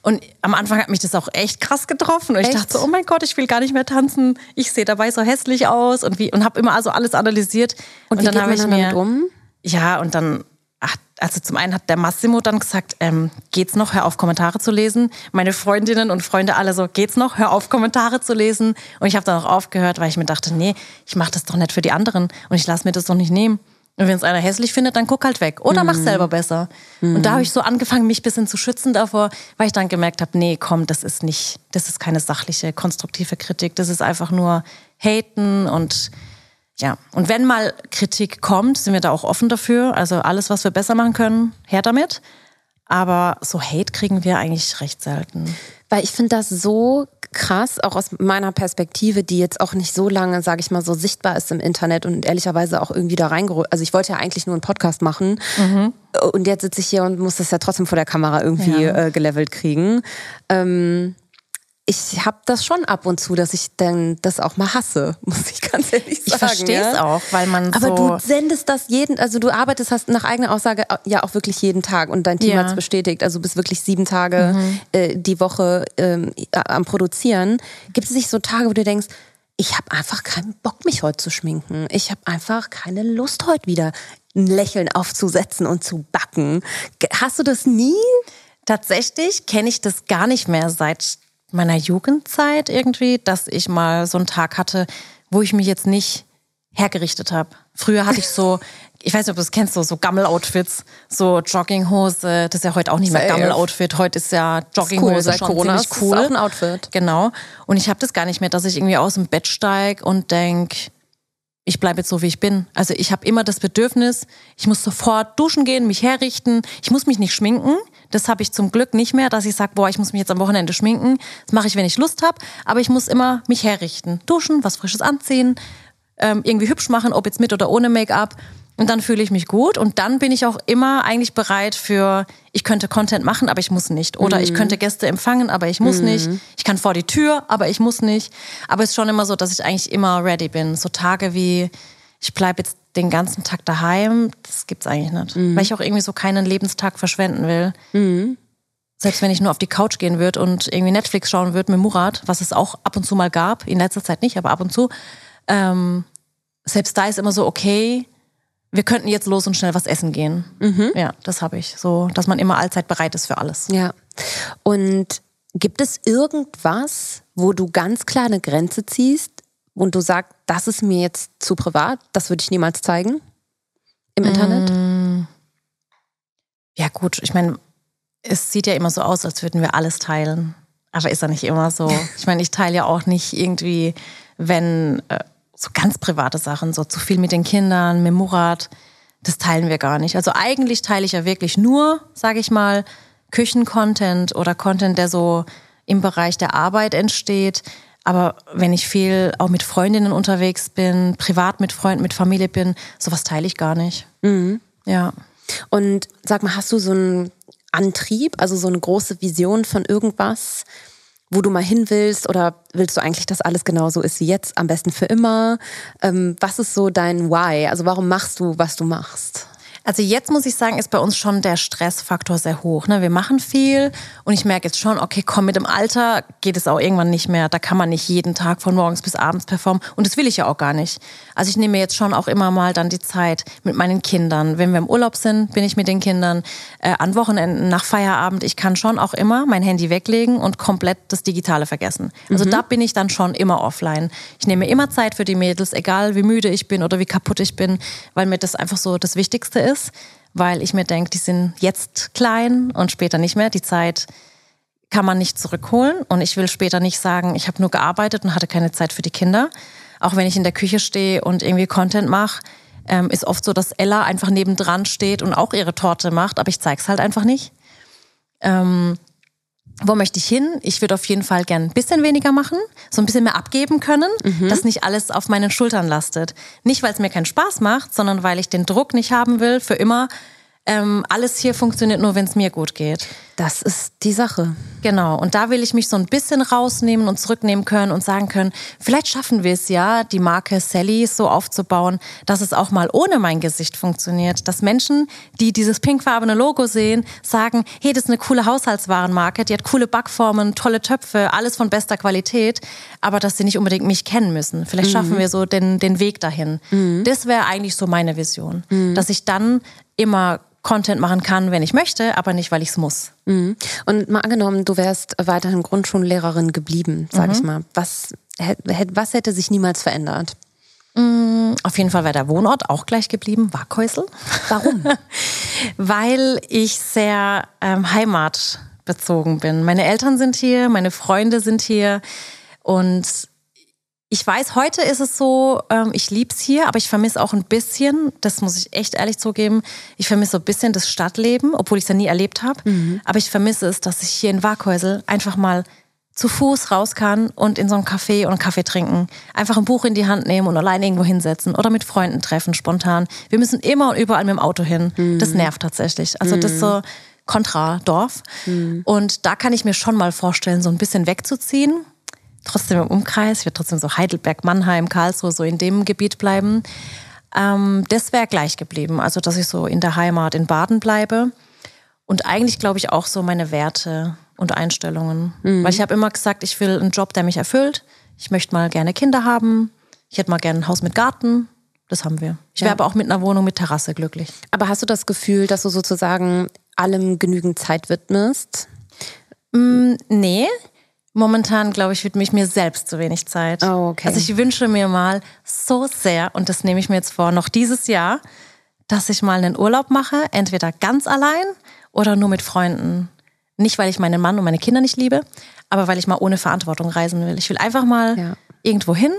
Und am Anfang hat mich das auch echt krass getroffen. Und ich Echt? dachte so, oh mein Gott, ich will gar nicht mehr tanzen. Ich sehe dabei so hässlich aus und wie und habe immer also alles analysiert. Und, wie dann habe ich mir um? ja und dann ach, also zum einen hat der Massimo dann gesagt, ähm, geht's noch, hör auf Kommentare zu lesen. Meine Freundinnen und Freunde alle so, geht's noch, hör auf Kommentare zu lesen. Und ich habe dann auch aufgehört, weil ich mir dachte, nee, ich mache das doch nicht für die anderen und ich lasse mir das doch nicht nehmen. Und wenn es einer hässlich findet, dann guck halt weg. Oder mach selber besser. Und da habe ich so angefangen, mich ein bisschen zu schützen davor, weil ich dann gemerkt habe, nee, komm, das ist nicht, das ist keine sachliche, konstruktive Kritik. Das ist einfach nur haten und ja. Und wenn mal Kritik kommt, sind wir da auch offen dafür. Also alles, was wir besser machen können, her damit. Aber so Hate kriegen wir eigentlich recht selten. Weil ich finde das so krass, auch aus meiner Perspektive, die jetzt auch nicht so lange, sage ich mal, so sichtbar ist im Internet und ehrlicherweise auch irgendwie da reingeholt. Also ich wollte ja eigentlich nur einen Podcast machen und jetzt sitze ich hier und muss das ja trotzdem vor der Kamera irgendwie Ja. äh, gelevelt kriegen. Ähm, ich habe das schon ab und zu, dass ich dann das auch mal hasse, muss ich ganz ehrlich sagen. Ich verstehe es ja? auch, weil man Aber so... du sendest das jeden, also du arbeitest hast nach eigener Aussage ja auch wirklich jeden Tag und dein Team Ja. hat es bestätigt. Also du bist wirklich sieben Tage äh, die Woche ähm, am Produzieren. Gibt es nicht so Tage, wo du denkst, ich habe einfach keinen Bock, mich heute zu schminken. Ich habe einfach keine Lust, heute wieder ein Lächeln aufzusetzen und zu backen. Hast du das nie? Tatsächlich kenne ich das gar nicht mehr seit meiner Jugendzeit irgendwie, dass ich mal so einen Tag hatte, wo ich mich jetzt nicht hergerichtet habe. Früher hatte ich so, ich weiß nicht, ob du das kennst, so, so Gammel-Outfits, so Jogginghose, das ist ja heute auch nicht mehr. Gammel-Outfit, heute ist ja Jogginghose cool, seit schon Corona ziemlich ist es cool. auch ein Outfit. Genau. Und ich habe das gar nicht mehr, dass ich irgendwie aus dem Bett steig und denk, ich bleibe jetzt so, wie ich bin. Also ich habe immer das Bedürfnis, ich muss sofort duschen gehen, mich herrichten. Ich muss mich nicht schminken. Das habe ich zum Glück nicht mehr, dass ich sage, boah, ich muss mich jetzt am Wochenende schminken. Das mache ich, wenn ich Lust habe. Aber ich muss immer mich herrichten. Duschen, was Frisches anziehen, ähm, irgendwie hübsch machen, ob jetzt mit oder ohne Make-up. Und dann fühle ich mich gut. Und dann bin ich auch immer eigentlich bereit für, ich könnte Content machen, aber ich muss nicht. Oder ich könnte Gäste empfangen, aber ich muss nicht. Ich kann vor die Tür, aber ich muss nicht. Aber es ist schon immer so, dass ich eigentlich immer ready bin. So Tage wie, ich bleibe jetzt den ganzen Tag daheim, das gibt's eigentlich nicht. Weil ich auch irgendwie so keinen Lebenstag verschwenden will. Selbst wenn ich nur auf die Couch gehen würde und irgendwie Netflix schauen würde mit Murat, was es auch ab und zu mal gab, in letzter Zeit nicht, aber ab und zu, ähm, selbst da ist immer so, okay, wir könnten jetzt los und schnell was essen gehen. Ja, das habe ich. So, dass man immer allzeit bereit ist für alles. Ja. Und gibt es irgendwas, wo du ganz klar eine Grenze ziehst und du sagst, das ist mir jetzt zu privat, das würde ich niemals zeigen im Internet? Ja, gut, ich meine, es sieht ja immer so aus, als würden wir alles teilen. Aber ist ja nicht immer so. Ich meine, ich teile ja auch nicht irgendwie, wenn äh, so ganz private Sachen, so zu viel mit den Kindern, mit Murat, das teilen wir gar nicht. Also eigentlich teile ich ja wirklich nur, sage ich mal, Küchencontent oder Content, der so im Bereich der Arbeit entsteht. Aber wenn ich viel auch mit Freundinnen unterwegs bin, privat mit Freunden, mit Familie bin, sowas teile ich gar nicht. Ja. Und sag mal, hast du so einen Antrieb, also so eine große Vision von irgendwas, wo du mal hin willst oder willst du eigentlich, dass alles genauso ist wie jetzt, am besten für immer? Ähm, was ist so dein Why? Also warum machst du, was du machst? Also jetzt muss ich sagen, ist bei uns schon der Stressfaktor sehr hoch. Ne? Wir machen viel und ich merke jetzt schon, okay, komm, mit dem Alter geht es auch irgendwann nicht mehr. Da kann man nicht jeden Tag von morgens bis abends performen und das will ich ja auch gar nicht. Also ich nehme mir jetzt schon auch immer mal dann die Zeit mit meinen Kindern. Wenn wir im Urlaub sind, bin ich mit den Kindern. Äh, an Wochenenden, nach Feierabend, ich kann schon auch immer mein Handy weglegen und komplett das Digitale vergessen. Also da bin ich dann schon immer offline. Ich nehme mir immer Zeit für die Mädels, egal wie müde ich bin oder wie kaputt ich bin, weil mir das einfach so das Wichtigste ist weil ich mir denke, die sind jetzt klein und später nicht mehr. Die Zeit kann man nicht zurückholen und ich will später nicht sagen, ich habe nur gearbeitet und hatte keine Zeit für die Kinder. Auch wenn ich in der Küche stehe und irgendwie Content mache, ähm, ist oft so, dass Ella einfach nebendran steht und auch ihre Torte macht, aber ich zeig's halt einfach nicht. Ähm, wo möchte ich hin? Ich würde auf jeden Fall gern ein bisschen weniger machen, so ein bisschen mehr abgeben können, mhm. dass nicht alles auf meinen Schultern lastet. Nicht, weil es mir keinen Spaß macht, sondern weil ich den Druck nicht haben will, für immer ähm, alles hier funktioniert nur, wenn es mir gut geht. Das ist die Sache. Genau. Und da will ich mich so ein bisschen rausnehmen und zurücknehmen können und sagen können, vielleicht schaffen wir es ja, die Marke Sally so aufzubauen, dass es auch mal ohne mein Gesicht funktioniert. Dass Menschen, die dieses pinkfarbene Logo sehen, sagen, hey, das ist eine coole Haushaltswarenmarke, die hat coole Backformen, tolle Töpfe, alles von bester Qualität, aber dass sie nicht unbedingt mich kennen müssen. Vielleicht mhm. schaffen wir so den, den Weg dahin. Mhm. Das wäre eigentlich so meine Vision. Mhm. Dass ich dann immer Content machen kann, wenn ich möchte, aber nicht, weil ich es muss. Mhm. Und mal angenommen, du wärst weiterhin Grundschullehrerin geblieben, sag mhm. ich mal. Was, was hätte sich niemals verändert? Mhm, auf jeden Fall wäre der Wohnort auch gleich geblieben, Waghäusel. Warum? weil ich sehr ähm, heimatbezogen bin. Meine Eltern sind hier, meine Freunde sind hier und ich weiß, heute ist es so, ähm, ich lieb's hier, aber ich vermisse auch ein bisschen, das muss ich echt ehrlich zugeben, ich vermisse so ein bisschen das Stadtleben, obwohl ich es ja nie erlebt habe. Mhm. Aber ich vermisse es, dass ich hier in Waghäusel einfach mal zu Fuß raus kann und in so einem Café und einen Kaffee trinken. Einfach ein Buch in die Hand nehmen und allein irgendwo hinsetzen oder mit Freunden treffen, spontan. Wir müssen immer und überall mit dem Auto hin. Mhm. Das nervt tatsächlich. Also das ist so kontra Dorf. Mhm. Und da kann ich mir schon mal vorstellen, so ein bisschen wegzuziehen trotzdem im Umkreis, ich werde trotzdem so Heidelberg, Mannheim, Karlsruhe, so in dem Gebiet bleiben. Ähm, das wäre gleich geblieben. Also, dass ich so in der Heimat in Baden bleibe. Und eigentlich glaube ich auch so meine Werte und Einstellungen. Mhm. Weil ich habe immer gesagt, ich will einen Job, der mich erfüllt. Ich möchte mal gerne Kinder haben. Ich hätte mal gerne ein Haus mit Garten. Das haben wir. Ich wäre aber auch mit einer Wohnung mit Terrasse glücklich. Aber hast du das Gefühl, dass du sozusagen allem genügend Zeit widmest? Mm, nee, Momentan, glaube ich, widme ich mir selbst zu wenig Zeit. Oh, okay. Also ich wünsche mir mal so sehr, und das nehme ich mir jetzt vor, noch dieses Jahr, dass ich mal einen Urlaub mache, entweder ganz allein oder nur mit Freunden. Nicht, weil ich meinen Mann und meine Kinder nicht liebe, aber weil ich mal ohne Verantwortung reisen will. Ich will einfach mal ja. irgendwo hin,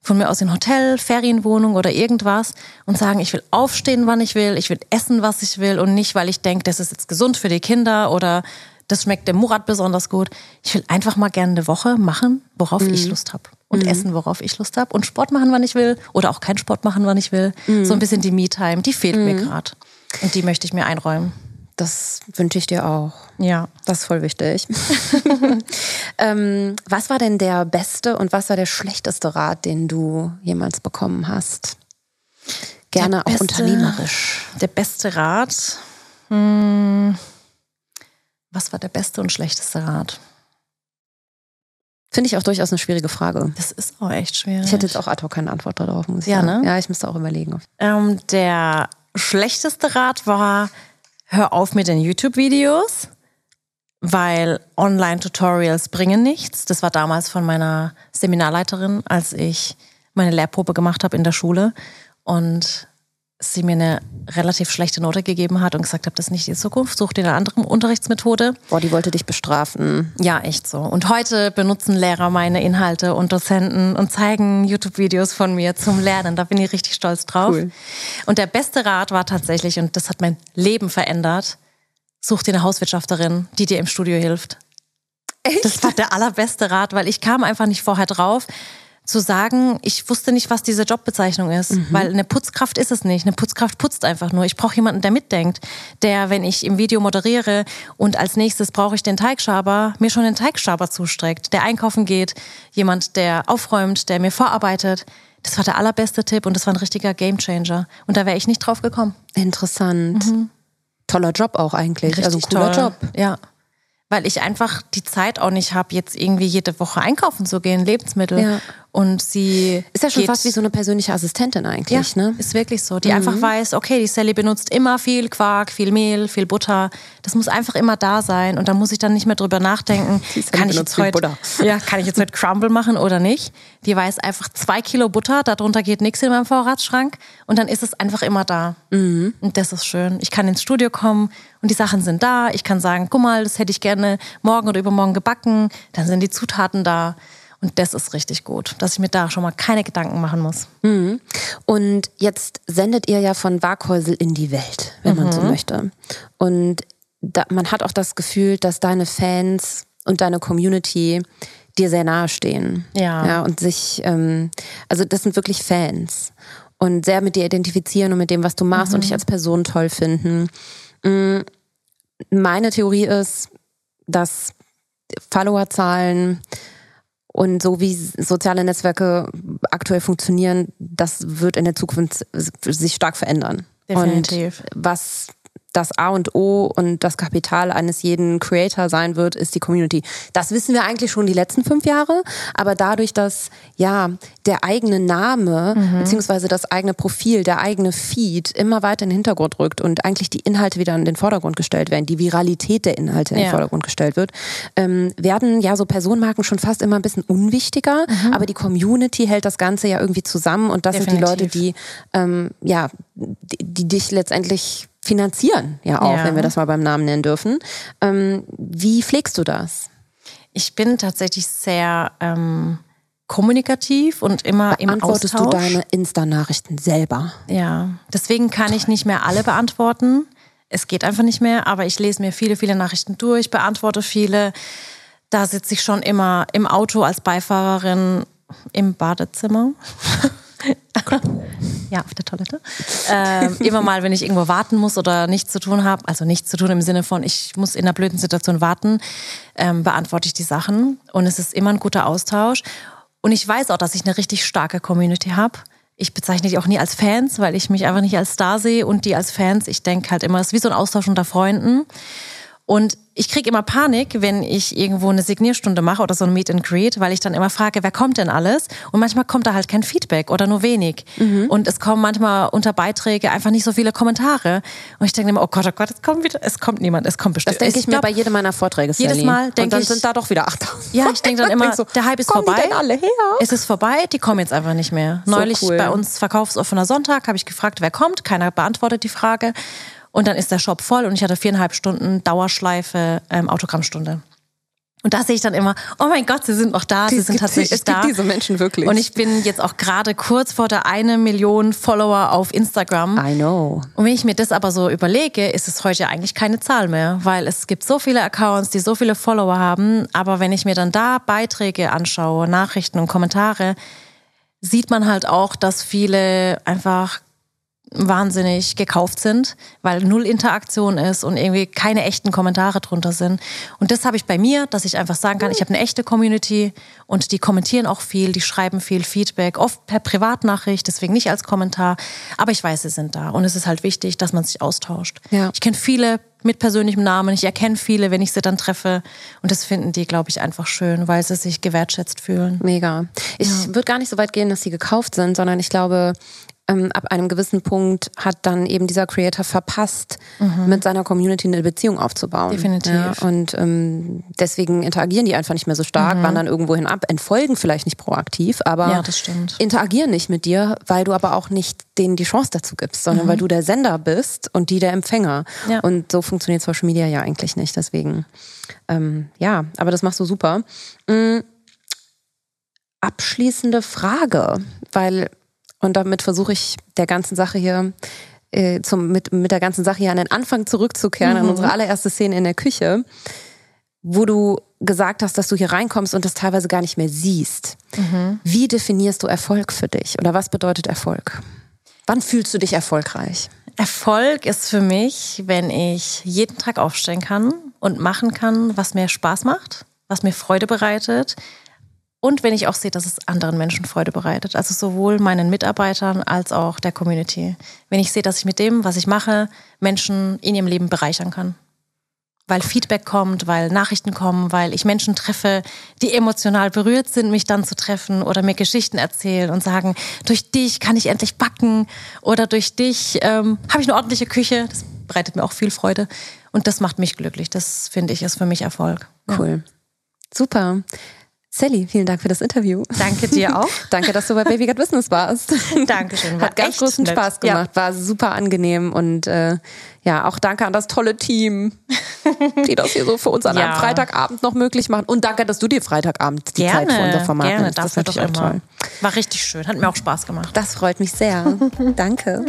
von mir aus in Hotel, Ferienwohnung oder irgendwas und sagen, ich will aufstehen, wann ich will, ich will essen, was ich will und nicht, weil ich denke, das ist jetzt gesund für die Kinder oder das schmeckt dem Murat besonders gut. Ich will einfach mal gerne eine Woche machen, worauf mhm. ich Lust habe. Und mhm. essen, worauf ich Lust habe. Und Sport machen, wann ich will. Oder auch keinen Sport machen, wann ich will. Mhm. So ein bisschen die Me-Time, die fehlt mir mhm. gerade. Und die möchte ich mir einräumen. Das wünsche ich dir auch. Ja. Das ist voll wichtig. ähm, was war denn der beste und was war der schlechteste Rat, den du jemals bekommen hast? Gerne der auch beste, unternehmerisch. Der beste Rat. Hm. Was war der beste und schlechteste Rat? Finde ich auch durchaus eine schwierige Frage. Das ist auch echt schwierig. Ich hätte jetzt auch ad hoc keine Antwort darauf, muss ich ja, sagen. Ne? Ja, ich müsste auch überlegen. Ähm, der schlechteste Rat war, hör auf mit den YouTube-Videos, weil Online-Tutorials bringen nichts. Das war damals von meiner Seminarleiterin, als ich meine Lehrprobe gemacht habe in der Schule. Und sie mir eine relativ schlechte Note gegeben hat und gesagt hat, das ist nicht die Zukunft, such dir eine andere Unterrichtsmethode. Boah, die wollte dich bestrafen. Ja, echt so. Und heute benutzen Lehrer meine Inhalte und Dozenten und zeigen YouTube-Videos von mir zum Lernen. Da bin ich richtig stolz drauf. Cool. Und der beste Rat war tatsächlich, und das hat mein Leben verändert, such dir eine Hauswirtschafterin, die dir im Studio hilft. Echt? Das war der allerbeste Rat, weil ich kam einfach nicht vorher drauf zu sagen, ich wusste nicht, was diese Jobbezeichnung ist, mhm. weil eine Putzkraft ist es nicht. Eine Putzkraft putzt einfach nur. Ich brauche jemanden, der mitdenkt, der, wenn ich im Video moderiere und als nächstes brauche ich den Teigschaber, mir schon den Teigschaber zustreckt, der einkaufen geht, jemand, der aufräumt, der mir vorarbeitet. Das war der allerbeste Tipp und das war ein richtiger Gamechanger. Und da wäre ich nicht drauf gekommen. Interessant. Mhm. Toller Job auch eigentlich. Richtig also ein cooler toll. Job. Ja weil ich einfach die Zeit auch nicht habe, jetzt irgendwie jede Woche einkaufen zu gehen, Lebensmittel. Ja. Und sie ist ja schon fast wie so eine persönliche Assistentin eigentlich, ja, ne? Ist wirklich so. Die mhm. einfach weiß, okay, die Sally benutzt immer viel Quark, viel Mehl, viel Butter. Das muss einfach immer da sein. Und da muss ich dann nicht mehr drüber nachdenken, kann ich, jetzt heute, ja, kann ich jetzt heute Crumble machen oder nicht. Die weiß einfach zwei Kilo Butter, darunter geht nichts in meinem Vorratsschrank. Und dann ist es einfach immer da. Mhm. Und das ist schön. Ich kann ins Studio kommen und die Sachen sind da. Ich kann sagen, guck mal, das hätte ich gerne morgen oder übermorgen gebacken. Dann sind die Zutaten da. Und das ist richtig gut, dass ich mir da schon mal keine Gedanken machen muss. Mhm. Und jetzt sendet ihr ja von Waghäusel in die Welt, wenn mhm. man so mhm. möchte. Und da, man hat auch das Gefühl, dass deine Fans und deine Community dir sehr nahe stehen. Ja. ja und sich, ähm, also das sind wirklich Fans und sehr mit dir identifizieren und mit dem, was du machst mhm. und dich als Person toll finden. Mm, meine Theorie ist, dass Followerzahlen und so wie soziale Netzwerke aktuell funktionieren, das wird in der Zukunft sich stark verändern. Definitiv. Und was das A und O und das Kapital eines jeden Creator sein wird, ist die Community. Das wissen wir eigentlich schon die letzten fünf Jahre, aber dadurch, dass ja der eigene Name mhm. beziehungsweise das eigene Profil, der eigene Feed immer weiter in den Hintergrund rückt und eigentlich die Inhalte wieder in den Vordergrund gestellt werden, die Viralität der Inhalte in den Vordergrund gestellt wird, ähm, werden ja so Personenmarken schon fast immer ein bisschen unwichtiger, mhm. aber die Community hält das Ganze ja irgendwie zusammen und das Definitiv. sind die Leute, die ähm, ja die, die dich letztendlich finanzieren, ja auch, ja. wenn wir das mal beim Namen nennen dürfen. Ähm, wie pflegst du das? Ich bin tatsächlich sehr ähm, kommunikativ und immer im Austausch. du deine Insta-Nachrichten selber? Ja, deswegen kann ich nicht mehr alle beantworten. Es geht einfach nicht mehr, aber ich lese mir viele, viele Nachrichten durch, beantworte viele. Da sitze ich schon immer im Auto als Beifahrerin im Badezimmer. Ja, auf der Toilette. Ähm, immer mal, wenn ich irgendwo warten muss oder nichts zu tun habe, also nichts zu tun im Sinne von, ich muss in einer blöden Situation warten, ähm, beantworte ich die Sachen. Und es ist immer ein guter Austausch. Und ich weiß auch, dass ich eine richtig starke Community habe. Ich bezeichne die auch nie als Fans, weil ich mich einfach nicht als Star sehe und die als Fans. Ich denke halt immer, es ist wie so ein Austausch unter Freunden. Und ich kriege immer Panik, wenn ich irgendwo eine Signierstunde mache oder so ein Meet and Greet, weil ich dann immer frage, wer kommt denn alles? Und manchmal kommt da halt kein Feedback oder nur wenig. Mhm. Und es kommen manchmal unter Beiträge einfach nicht so viele Kommentare. Und ich denke immer, oh Gott, oh Gott, es kommt wieder, es kommt niemand, es kommt bestimmt. Das denke ich, ich mir bei jedem meiner Vorträge. Jedes Mal denke ich. Und dann sind da doch wieder 8000. Ja, ich denke dann immer, so, der Hype ist vorbei. Die denn alle her? Es ist vorbei, die kommen jetzt einfach nicht mehr. So Neulich cool. bei uns verkaufsoffener Sonntag habe ich gefragt, wer kommt. Keiner beantwortet die Frage. Und dann ist der Shop voll und ich hatte viereinhalb Stunden Dauerschleife ähm, Autogrammstunde. Und da sehe ich dann immer, oh mein Gott, sie sind noch da, die, sie sind tatsächlich es da. Gibt diese Menschen wirklich. Und ich bin jetzt auch gerade kurz vor der eine Million Follower auf Instagram. I know. Und wenn ich mir das aber so überlege, ist es heute eigentlich keine Zahl mehr, weil es gibt so viele Accounts, die so viele Follower haben. Aber wenn ich mir dann da Beiträge anschaue, Nachrichten und Kommentare, sieht man halt auch, dass viele einfach wahnsinnig gekauft sind, weil null Interaktion ist und irgendwie keine echten Kommentare drunter sind. Und das habe ich bei mir, dass ich einfach sagen kann, ich habe eine echte Community und die kommentieren auch viel, die schreiben viel Feedback, oft per Privatnachricht, deswegen nicht als Kommentar. Aber ich weiß, sie sind da und es ist halt wichtig, dass man sich austauscht. Ja. Ich kenne viele mit persönlichem Namen, ich erkenne viele, wenn ich sie dann treffe und das finden die, glaube ich, einfach schön, weil sie sich gewertschätzt fühlen. Mega. Ich ja. würde gar nicht so weit gehen, dass sie gekauft sind, sondern ich glaube, ähm, ab einem gewissen Punkt hat dann eben dieser Creator verpasst, mhm. mit seiner Community eine Beziehung aufzubauen. Definitiv. Ja, und ähm, deswegen interagieren die einfach nicht mehr so stark, mhm. wandern irgendwohin ab, entfolgen vielleicht nicht proaktiv, aber ja, interagieren nicht mit dir, weil du aber auch nicht denen die Chance dazu gibst, sondern mhm. weil du der Sender bist und die der Empfänger. Ja. Und so funktioniert Social Media ja eigentlich nicht. Deswegen, ähm, ja, aber das machst du super. Mhm. Abschließende Frage, weil und damit versuche ich der ganzen Sache hier äh, zum, mit, mit der ganzen Sache hier an den Anfang zurückzukehren, mhm. an unsere allererste Szene in der Küche, wo du gesagt hast, dass du hier reinkommst und das teilweise gar nicht mehr siehst. Mhm. Wie definierst du Erfolg für dich oder was bedeutet Erfolg? Wann fühlst du dich erfolgreich? Erfolg ist für mich, wenn ich jeden Tag aufstehen kann und machen kann, was mir Spaß macht, was mir Freude bereitet, und wenn ich auch sehe, dass es anderen Menschen Freude bereitet, also sowohl meinen Mitarbeitern als auch der Community. Wenn ich sehe, dass ich mit dem, was ich mache, Menschen in ihrem Leben bereichern kann. Weil Feedback kommt, weil Nachrichten kommen, weil ich Menschen treffe, die emotional berührt sind, mich dann zu treffen oder mir Geschichten erzählen und sagen, durch dich kann ich endlich backen oder durch dich ähm, habe ich eine ordentliche Küche. Das bereitet mir auch viel Freude und das macht mich glücklich. Das finde ich ist für mich Erfolg. Cool. Ja. Super. Sally, vielen Dank für das Interview. Danke dir auch. Danke, dass du bei Baby Got Business warst. Dankeschön. Hat ganz großen nett. Spaß gemacht, ja. war super angenehm und äh, ja, auch danke an das tolle Team, die das hier so für uns an ja. einem Freitagabend noch möglich machen. Und danke, dass du dir Freitagabend die gerne, Zeit für unser Format gerne, nimmst. Das, das natürlich auch toll. War richtig schön, hat mir auch Spaß gemacht. Das freut mich sehr. danke.